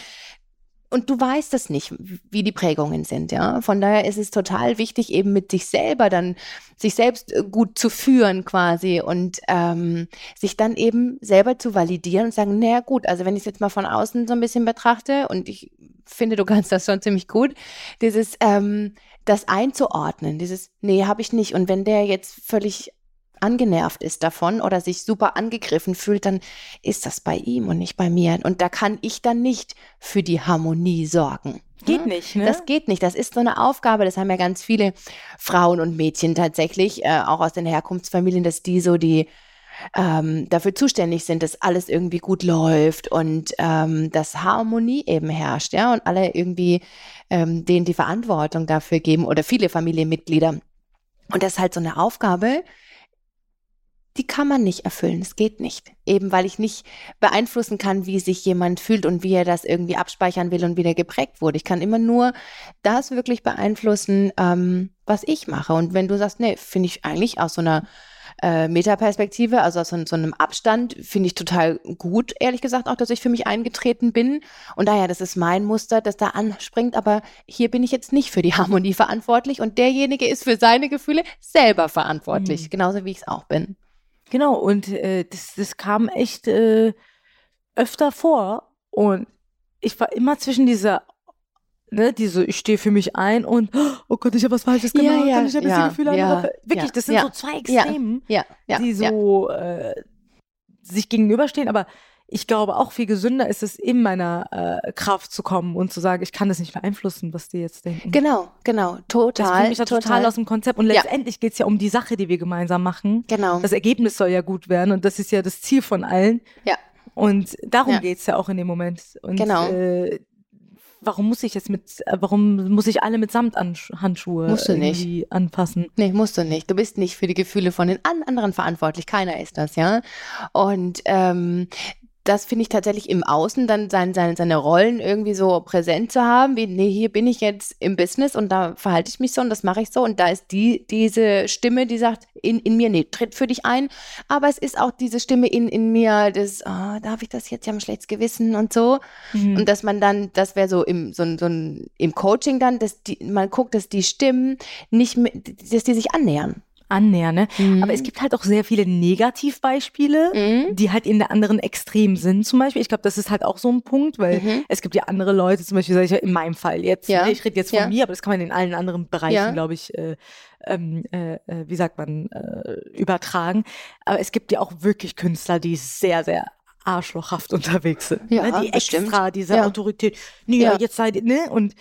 [SPEAKER 1] und du weißt es nicht, wie die Prägungen sind, ja. Von daher ist es total wichtig, eben mit sich selber dann, sich selbst äh, gut zu führen quasi und ähm, sich dann eben selber zu validieren und sagen, naja gut, also wenn ich es jetzt mal von außen so ein bisschen betrachte und ich finde, du kannst das schon ziemlich gut, dieses, ähm, das einzuordnen, dieses, nee, habe ich nicht. Und wenn der jetzt völlig angenervt ist davon oder sich super angegriffen fühlt, dann ist das bei ihm und nicht bei mir. Und da kann ich dann nicht für die Harmonie sorgen.
[SPEAKER 2] Geht
[SPEAKER 1] Ja?
[SPEAKER 2] nicht, ne?
[SPEAKER 1] Das geht nicht. Das ist so eine Aufgabe. Das haben ja ganz viele Frauen und Mädchen tatsächlich, äh, auch aus den Herkunftsfamilien, dass die so die ähm, dafür zuständig sind, dass alles irgendwie gut läuft und ähm, dass Harmonie eben herrscht, ja, und alle irgendwie ähm, denen die Verantwortung dafür geben oder viele Familienmitglieder. Und das ist halt so eine Aufgabe, die kann man nicht erfüllen. Es geht nicht. Eben weil ich nicht beeinflussen kann, wie sich jemand fühlt und wie er das irgendwie abspeichern will und wie der geprägt wurde. Ich kann immer nur das wirklich beeinflussen, ähm, was ich mache. Und wenn du sagst, nee, finde ich eigentlich aus so einer äh, Metaperspektive, also aus so, so einem Abstand, finde ich total gut, ehrlich gesagt, auch, dass ich für mich eingetreten bin. Und daher, das ist mein Muster, das da anspringt, aber hier bin ich jetzt nicht für die Harmonie verantwortlich und derjenige ist für seine Gefühle selber verantwortlich,
[SPEAKER 2] Mhm.
[SPEAKER 1] genauso wie ich es auch bin.
[SPEAKER 2] Genau, und äh, das, das kam echt äh, öfter vor. Und ich war immer zwischen dieser, ne, diese, ich stehe für mich ein und, oh Gott, ich habe was Falsches
[SPEAKER 1] Ja,
[SPEAKER 2] gemacht,
[SPEAKER 1] ja,
[SPEAKER 2] und ich habe
[SPEAKER 1] ja,
[SPEAKER 2] die Gefühle
[SPEAKER 1] ja,
[SPEAKER 2] anderer. Wirklich,
[SPEAKER 1] ja,
[SPEAKER 2] das sind
[SPEAKER 1] ja,
[SPEAKER 2] so zwei
[SPEAKER 1] ja,
[SPEAKER 2] Extremen,
[SPEAKER 1] Ja, ja,
[SPEAKER 2] die
[SPEAKER 1] ja.
[SPEAKER 2] so äh, sich gegenüberstehen. Aber ich glaube, auch viel gesünder ist es, in meiner äh, Kraft zu kommen und zu sagen, ich kann das nicht beeinflussen, was die jetzt denken.
[SPEAKER 1] Genau, genau,
[SPEAKER 2] das
[SPEAKER 1] total.
[SPEAKER 2] bringt mich da total, aus dem Konzept. Und
[SPEAKER 1] Ja.
[SPEAKER 2] letztendlich geht es ja um die Sache, die wir gemeinsam machen.
[SPEAKER 1] Genau.
[SPEAKER 2] Das Ergebnis soll ja gut werden und das ist ja das Ziel von allen.
[SPEAKER 1] Ja.
[SPEAKER 2] Und darum
[SPEAKER 1] Ja.
[SPEAKER 2] geht's ja auch in dem Moment. Und,
[SPEAKER 1] Genau.
[SPEAKER 2] Äh, warum muss ich jetzt mit, äh, warum muss ich alle mit Samthandschuhe
[SPEAKER 1] Musst du nicht.
[SPEAKER 2] anpassen?
[SPEAKER 1] Nee, musst du nicht. Du bist nicht für die Gefühle von den an anderen verantwortlich. Keiner ist das, ja. Und ähm, das finde ich tatsächlich im Außen dann sein, seine, seine Rollen irgendwie so präsent zu haben, wie, nee, hier bin ich jetzt im Business und da verhalte ich mich so und das mache ich so und da ist die, diese Stimme, die sagt in, in mir, nee, tritt für dich ein, aber es ist auch diese Stimme in, in mir, das, ah, darf ich das jetzt, ich habe ein schlechtes Gewissen und so
[SPEAKER 2] Mhm.
[SPEAKER 1] und dass man dann, das wäre so im, so, ein- so ein, im Coaching dann, dass die, man guckt, dass die Stimmen nicht, dass die sich annähern.
[SPEAKER 2] Annähern, ne?
[SPEAKER 1] Mhm.
[SPEAKER 2] Aber es gibt halt auch sehr viele Negativbeispiele,
[SPEAKER 1] Mhm.
[SPEAKER 2] die halt in der anderen Extrem sind zum Beispiel. Ich glaube, das ist halt auch so ein Punkt, weil
[SPEAKER 1] Mhm.
[SPEAKER 2] es gibt ja andere Leute, zum Beispiel sag ich ja in meinem Fall jetzt,
[SPEAKER 1] Ja.
[SPEAKER 2] ne, ich rede jetzt von
[SPEAKER 1] Ja.
[SPEAKER 2] mir, aber das kann man in allen anderen Bereichen,
[SPEAKER 1] Ja.
[SPEAKER 2] glaube ich, äh, ähm, äh, äh, wie sagt man, äh, übertragen. Aber es gibt ja auch wirklich Künstler, die sehr, sehr arschlochhaft unterwegs sind.
[SPEAKER 1] Ja,
[SPEAKER 2] ne? Die
[SPEAKER 1] bestimmt.
[SPEAKER 2] extra diese. Autorität, nee,
[SPEAKER 1] Ja.
[SPEAKER 2] jetzt seid ihr, ne? Und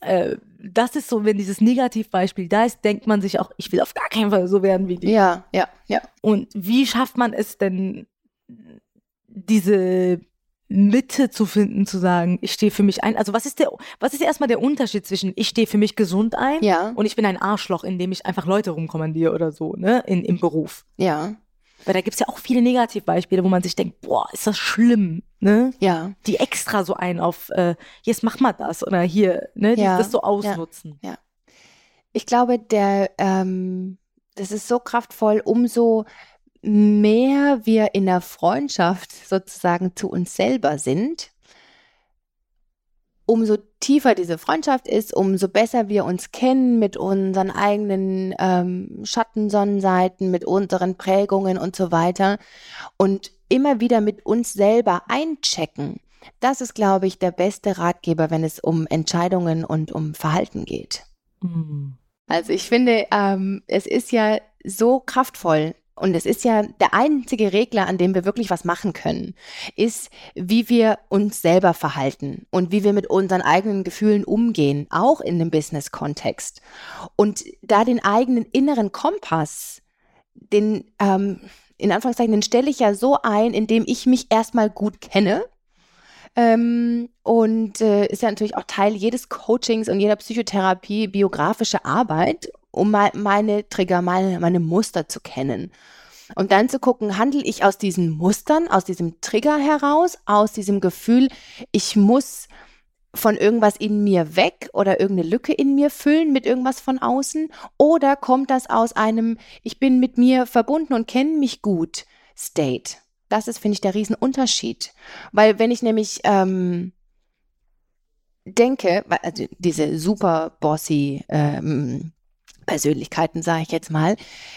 [SPEAKER 2] äh, das ist so, wenn dieses Negativbeispiel da ist, denkt man sich auch, ich will auf gar keinen Fall so werden wie die.
[SPEAKER 1] Ja, ja, ja.
[SPEAKER 2] Und wie schafft man es denn, diese Mitte zu finden, zu sagen, ich stehe für mich ein? Also was ist der, was ist erstmal der Unterschied zwischen ich stehe für mich gesund ein
[SPEAKER 1] Ja,
[SPEAKER 2] und ich bin ein Arschloch, indem ich einfach Leute rumkommandiere oder so, ne, in, im Beruf?
[SPEAKER 1] ja,
[SPEAKER 2] Weil da gibt's ja auch viele Negativbeispiele, wo man sich denkt, boah, ist das schlimm, ne?
[SPEAKER 1] ja.
[SPEAKER 2] Die extra so ein auf, äh, jetzt mach mal das oder hier, ne, die
[SPEAKER 1] Ja,
[SPEAKER 2] das so ausnutzen.
[SPEAKER 1] Ich glaube, der, ähm, das ist so kraftvoll, umso mehr wir in der Freundschaft sozusagen zu uns selber sind, umso tiefer diese Freundschaft ist, umso besser wir uns kennen mit unseren eigenen ähm, Schatten, Sonnenseiten, mit unseren Prägungen und so weiter und immer wieder mit uns selber einchecken. Das ist, glaube ich, der beste Ratgeber, wenn es um Entscheidungen und um Verhalten geht.
[SPEAKER 2] Mhm.
[SPEAKER 1] Also ich finde, ähm, es ist ja so kraftvoll und es ist ja der einzige Regler, an dem wir wirklich was machen können, ist, wie wir uns selber verhalten und wie wir mit unseren eigenen Gefühlen umgehen, auch in dem Business-Kontext. Und da den eigenen inneren Kompass, den, ähm, in Anführungszeichen, den stelle ich ja so ein, indem ich mich erstmal gut kenne. Ähm, und äh, ist ja natürlich auch Teil jedes Coachings und jeder Psychotherapie, biografische Arbeit, um meine Trigger, meine, meine Muster zu kennen. Und dann zu gucken, handle ich aus diesen Mustern, aus diesem Trigger heraus, aus diesem Gefühl, ich muss von irgendwas in mir weg oder irgendeine Lücke in mir füllen mit irgendwas von außen? Oder kommt das aus einem, ich bin mit mir verbunden und kenne mich gut State? Das ist, finde ich, der Riesenunterschied. Weil wenn ich nämlich ähm, denke, also diese super bossy ähm, Persönlichkeiten, sage ich jetzt mal,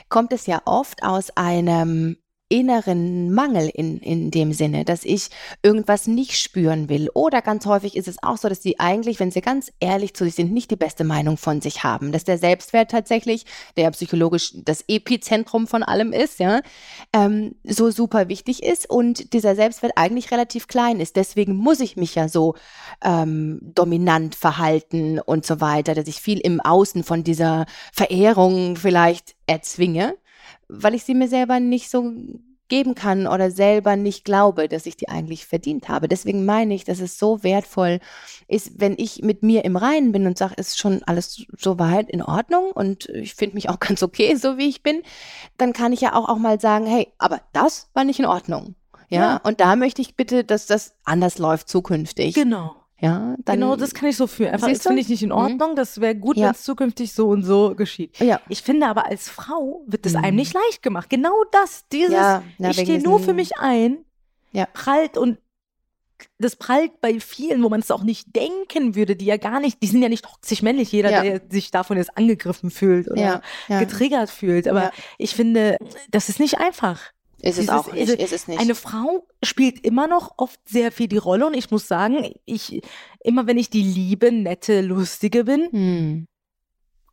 [SPEAKER 1] kommt es ja oft aus einem inneren Mangel in, in dem Sinne, dass ich irgendwas nicht spüren will. Oder ganz häufig ist es auch so, dass sie eigentlich, wenn sie ganz ehrlich zu sich sind, nicht die beste Meinung von sich haben. Dass der Selbstwert tatsächlich, der psychologisch das Epizentrum von allem ist, ja, ähm, so super wichtig ist und dieser Selbstwert eigentlich relativ klein ist. Deswegen muss ich mich ja so ähm, dominant verhalten und so weiter, dass ich viel im Außen von dieser Verehrung vielleicht erzwinge, weil ich sie mir selber nicht so geben kann oder selber nicht glaube, dass ich die eigentlich verdient habe. Deswegen meine ich, dass es so wertvoll ist, wenn ich mit mir im Reinen bin und sage, ist schon alles soweit in Ordnung und ich finde mich auch ganz okay, so wie ich bin, dann kann ich ja auch, auch mal sagen, hey, aber das war nicht in Ordnung. Ja,
[SPEAKER 2] Ja.
[SPEAKER 1] und da möchte ich bitte, dass das anders läuft zukünftig.
[SPEAKER 2] Genau.
[SPEAKER 1] Ja, dann.
[SPEAKER 2] genau, das kann ich so fühlen. Einfach, das finde ich nicht in
[SPEAKER 1] Mhm.
[SPEAKER 2] Ordnung. Das wäre gut,
[SPEAKER 1] Ja.
[SPEAKER 2] wenn es zukünftig so und so geschieht.
[SPEAKER 1] Ja.
[SPEAKER 2] Ich finde aber als Frau wird es einem
[SPEAKER 1] Mhm.
[SPEAKER 2] nicht leicht gemacht. Genau das, dieses,
[SPEAKER 1] Ja, na,
[SPEAKER 2] ich stehe nur für mich ein,
[SPEAKER 1] Ja.
[SPEAKER 2] prallt und das prallt bei vielen, wo man es auch nicht denken würde, die ja gar nicht, die sind ja nicht toxisch männlich, jeder,
[SPEAKER 1] Ja.
[SPEAKER 2] der sich davon jetzt angegriffen fühlt oder
[SPEAKER 1] Ja, ja.
[SPEAKER 2] getriggert fühlt. Aber ich finde, das ist nicht einfach.
[SPEAKER 1] Ist es
[SPEAKER 2] Dieses-
[SPEAKER 1] auch nicht.
[SPEAKER 2] also
[SPEAKER 1] Ist es nicht.
[SPEAKER 2] Eine Frau spielt immer noch oft sehr viel die Rolle und ich muss sagen, ich, immer wenn ich die liebe, nette, lustige bin,
[SPEAKER 1] hm.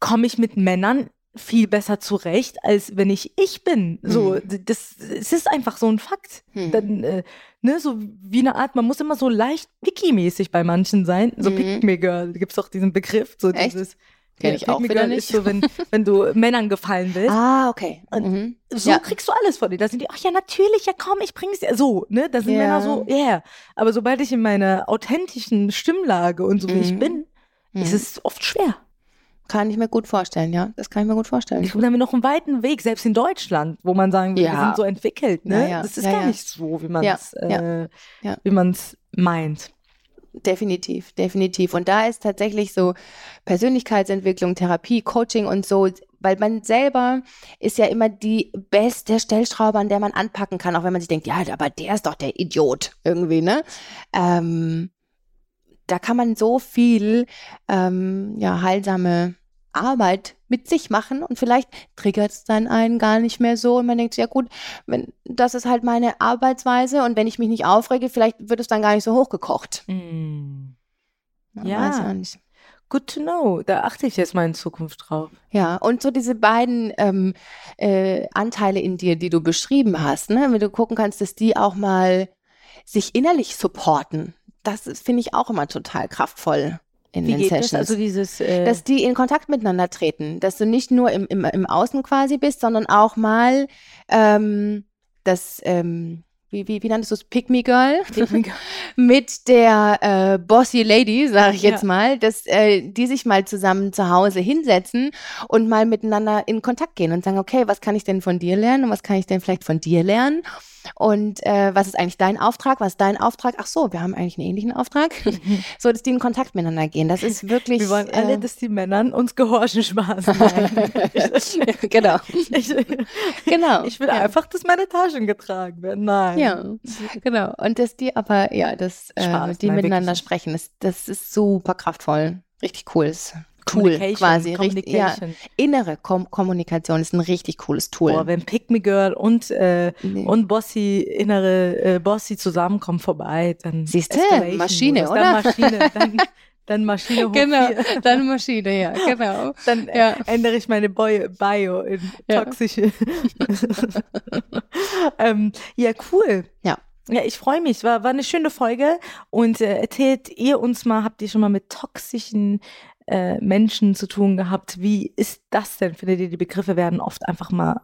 [SPEAKER 2] komme ich mit Männern viel besser zurecht, als wenn ich ich bin. So, d- das, es ist einfach so ein Fakt.
[SPEAKER 1] Hm.
[SPEAKER 2] Dann, äh, ne, so wie eine Art, man muss immer so leicht picky-mäßig bei manchen sein. So
[SPEAKER 1] Mhm.
[SPEAKER 2] Pick-me-girl, da gibt es auch diesen Begriff. So
[SPEAKER 1] Echt?
[SPEAKER 2] dieses,
[SPEAKER 1] Kenn
[SPEAKER 2] ja,
[SPEAKER 1] ich auch wieder
[SPEAKER 2] Ist
[SPEAKER 1] nicht.
[SPEAKER 2] so, wenn, wenn du Männern gefallen willst.
[SPEAKER 1] Ah, okay. Mhm.
[SPEAKER 2] So
[SPEAKER 1] Ja.
[SPEAKER 2] kriegst du alles von dir. Da sind die, ach ja, natürlich, ja komm, ich bring's dir. So, ne? Da sind
[SPEAKER 1] Ja.
[SPEAKER 2] Männer so, ja. Yeah. Aber sobald ich in meiner authentischen Stimmlage und so wie ich
[SPEAKER 1] Mhm.
[SPEAKER 2] bin, ist
[SPEAKER 1] Mhm.
[SPEAKER 2] es oft schwer.
[SPEAKER 1] Kann ich mir gut vorstellen, ja. Das kann ich mir gut vorstellen.
[SPEAKER 2] Ich glaube, da haben wir noch einen weiten Weg, selbst in Deutschland, wo man sagen würde, wir
[SPEAKER 1] Ja.
[SPEAKER 2] sind so entwickelt, ne? Das ist
[SPEAKER 1] Ja,
[SPEAKER 2] gar nicht so, wie man es äh, wie meint.
[SPEAKER 1] Definitiv, definitiv. Und da ist tatsächlich so Persönlichkeitsentwicklung, Therapie, Coaching und so, weil man selber ist ja immer die beste Stellschraube, an der man anpacken kann, auch wenn man sich denkt, ja, aber der ist doch der Idiot irgendwie, ne? Ähm, da kann man so viel ähm, ja, heilsame Arbeit mit sich machen und vielleicht triggert es dann einen gar nicht mehr so und man denkt, ja gut, wenn, das ist halt meine Arbeitsweise und wenn ich mich nicht aufrege, vielleicht wird es dann gar nicht so hochgekocht. Man
[SPEAKER 2] Ja. Good to know. Da achte ich jetzt mal in Zukunft drauf.
[SPEAKER 1] Ja, und so diese beiden ähm, äh, Anteile in dir, die du beschrieben hast, ne, wenn du gucken kannst, dass die auch mal sich innerlich supporten. Das finde ich auch immer total kraftvoll in
[SPEAKER 2] Wie
[SPEAKER 1] den
[SPEAKER 2] geht
[SPEAKER 1] Sessions.
[SPEAKER 2] das? Also dieses äh,
[SPEAKER 1] dass die in Kontakt miteinander treten, dass du nicht nur im, im, im Außen quasi bist, sondern auch mal ähm, das, ähm, wie, wie, wie nanntest du es, Pick Me Girl? mit der äh, Bossy Lady, sage ich jetzt
[SPEAKER 2] Ja.
[SPEAKER 1] mal, dass äh, die sich mal zusammen zu Hause hinsetzen und mal miteinander in Kontakt gehen und sagen, okay, was kann ich denn von dir lernen und was kann ich denn vielleicht von dir lernen? Und äh, was ist eigentlich dein Auftrag? Was ist dein Auftrag? Ach so, wir haben eigentlich einen ähnlichen Auftrag. so, dass die in Kontakt miteinander gehen. Das ist wirklich.
[SPEAKER 2] wir wollen alle,
[SPEAKER 1] äh,
[SPEAKER 2] dass die Männern uns Gehorchen Spaß
[SPEAKER 1] genau.
[SPEAKER 2] ich,
[SPEAKER 1] Genau.
[SPEAKER 2] ich will
[SPEAKER 1] ja.
[SPEAKER 2] einfach, dass meine Taschen getragen werden. Nein.
[SPEAKER 1] Ja, genau. Und dass die aber, ja, dass äh, die
[SPEAKER 2] nein,
[SPEAKER 1] miteinander sprechen, das, das ist super kraftvoll. Richtig cool. Ist cool,
[SPEAKER 2] Communication,
[SPEAKER 1] quasi. Richtig, ja, innere Kom Kommunikation ist ein richtig cooles Tool.
[SPEAKER 2] Boah, wenn Pick Me Girl und, äh,
[SPEAKER 1] Nee.
[SPEAKER 2] und Bossy, innere äh, Bossy zusammenkommen vorbei, dann.
[SPEAKER 1] Siehste,
[SPEAKER 2] Escalation
[SPEAKER 1] Maschine, oder?
[SPEAKER 2] Dann Maschine, dann, dann Maschine hoch
[SPEAKER 1] genau,
[SPEAKER 2] vier.
[SPEAKER 1] dann Maschine, ja, genau.
[SPEAKER 2] Dann
[SPEAKER 1] Ja.
[SPEAKER 2] ändere ich meine Bio in
[SPEAKER 1] Ja.
[SPEAKER 2] toxische. ähm, ja, cool.
[SPEAKER 1] Ja.
[SPEAKER 2] Ja, ich freue mich. War, war eine schöne Folge. Und äh, erzählt ihr uns mal, habt ihr schon mal mit toxischen äh, Menschen zu tun gehabt? Wie ist das denn? Findet ihr, die Begriffe werden oft einfach mal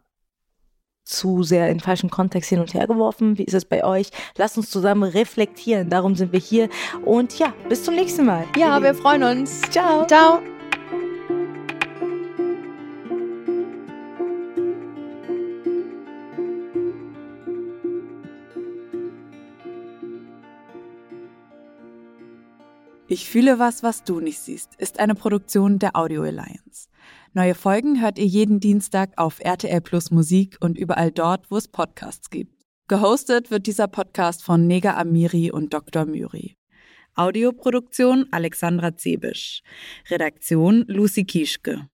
[SPEAKER 2] zu sehr in falschen Kontext hin und her geworfen? Wie ist es bei euch? Lasst uns zusammen reflektieren. Darum sind wir hier. Und ja, bis zum nächsten Mal.
[SPEAKER 1] Ja, wir freuen uns.
[SPEAKER 2] Ciao.
[SPEAKER 1] Ciao.
[SPEAKER 4] Ich fühle was, was du nicht siehst, ist eine Produktion der Audio Alliance. Neue Folgen hört ihr jeden Dienstag auf RTL Plus Musik und überall dort, wo es Podcasts gibt. Gehostet wird dieser Podcast von Nega Amiri und Dr. Myri. Audioproduktion Alexandra Zebisch. Redaktion Lucy Kieschke.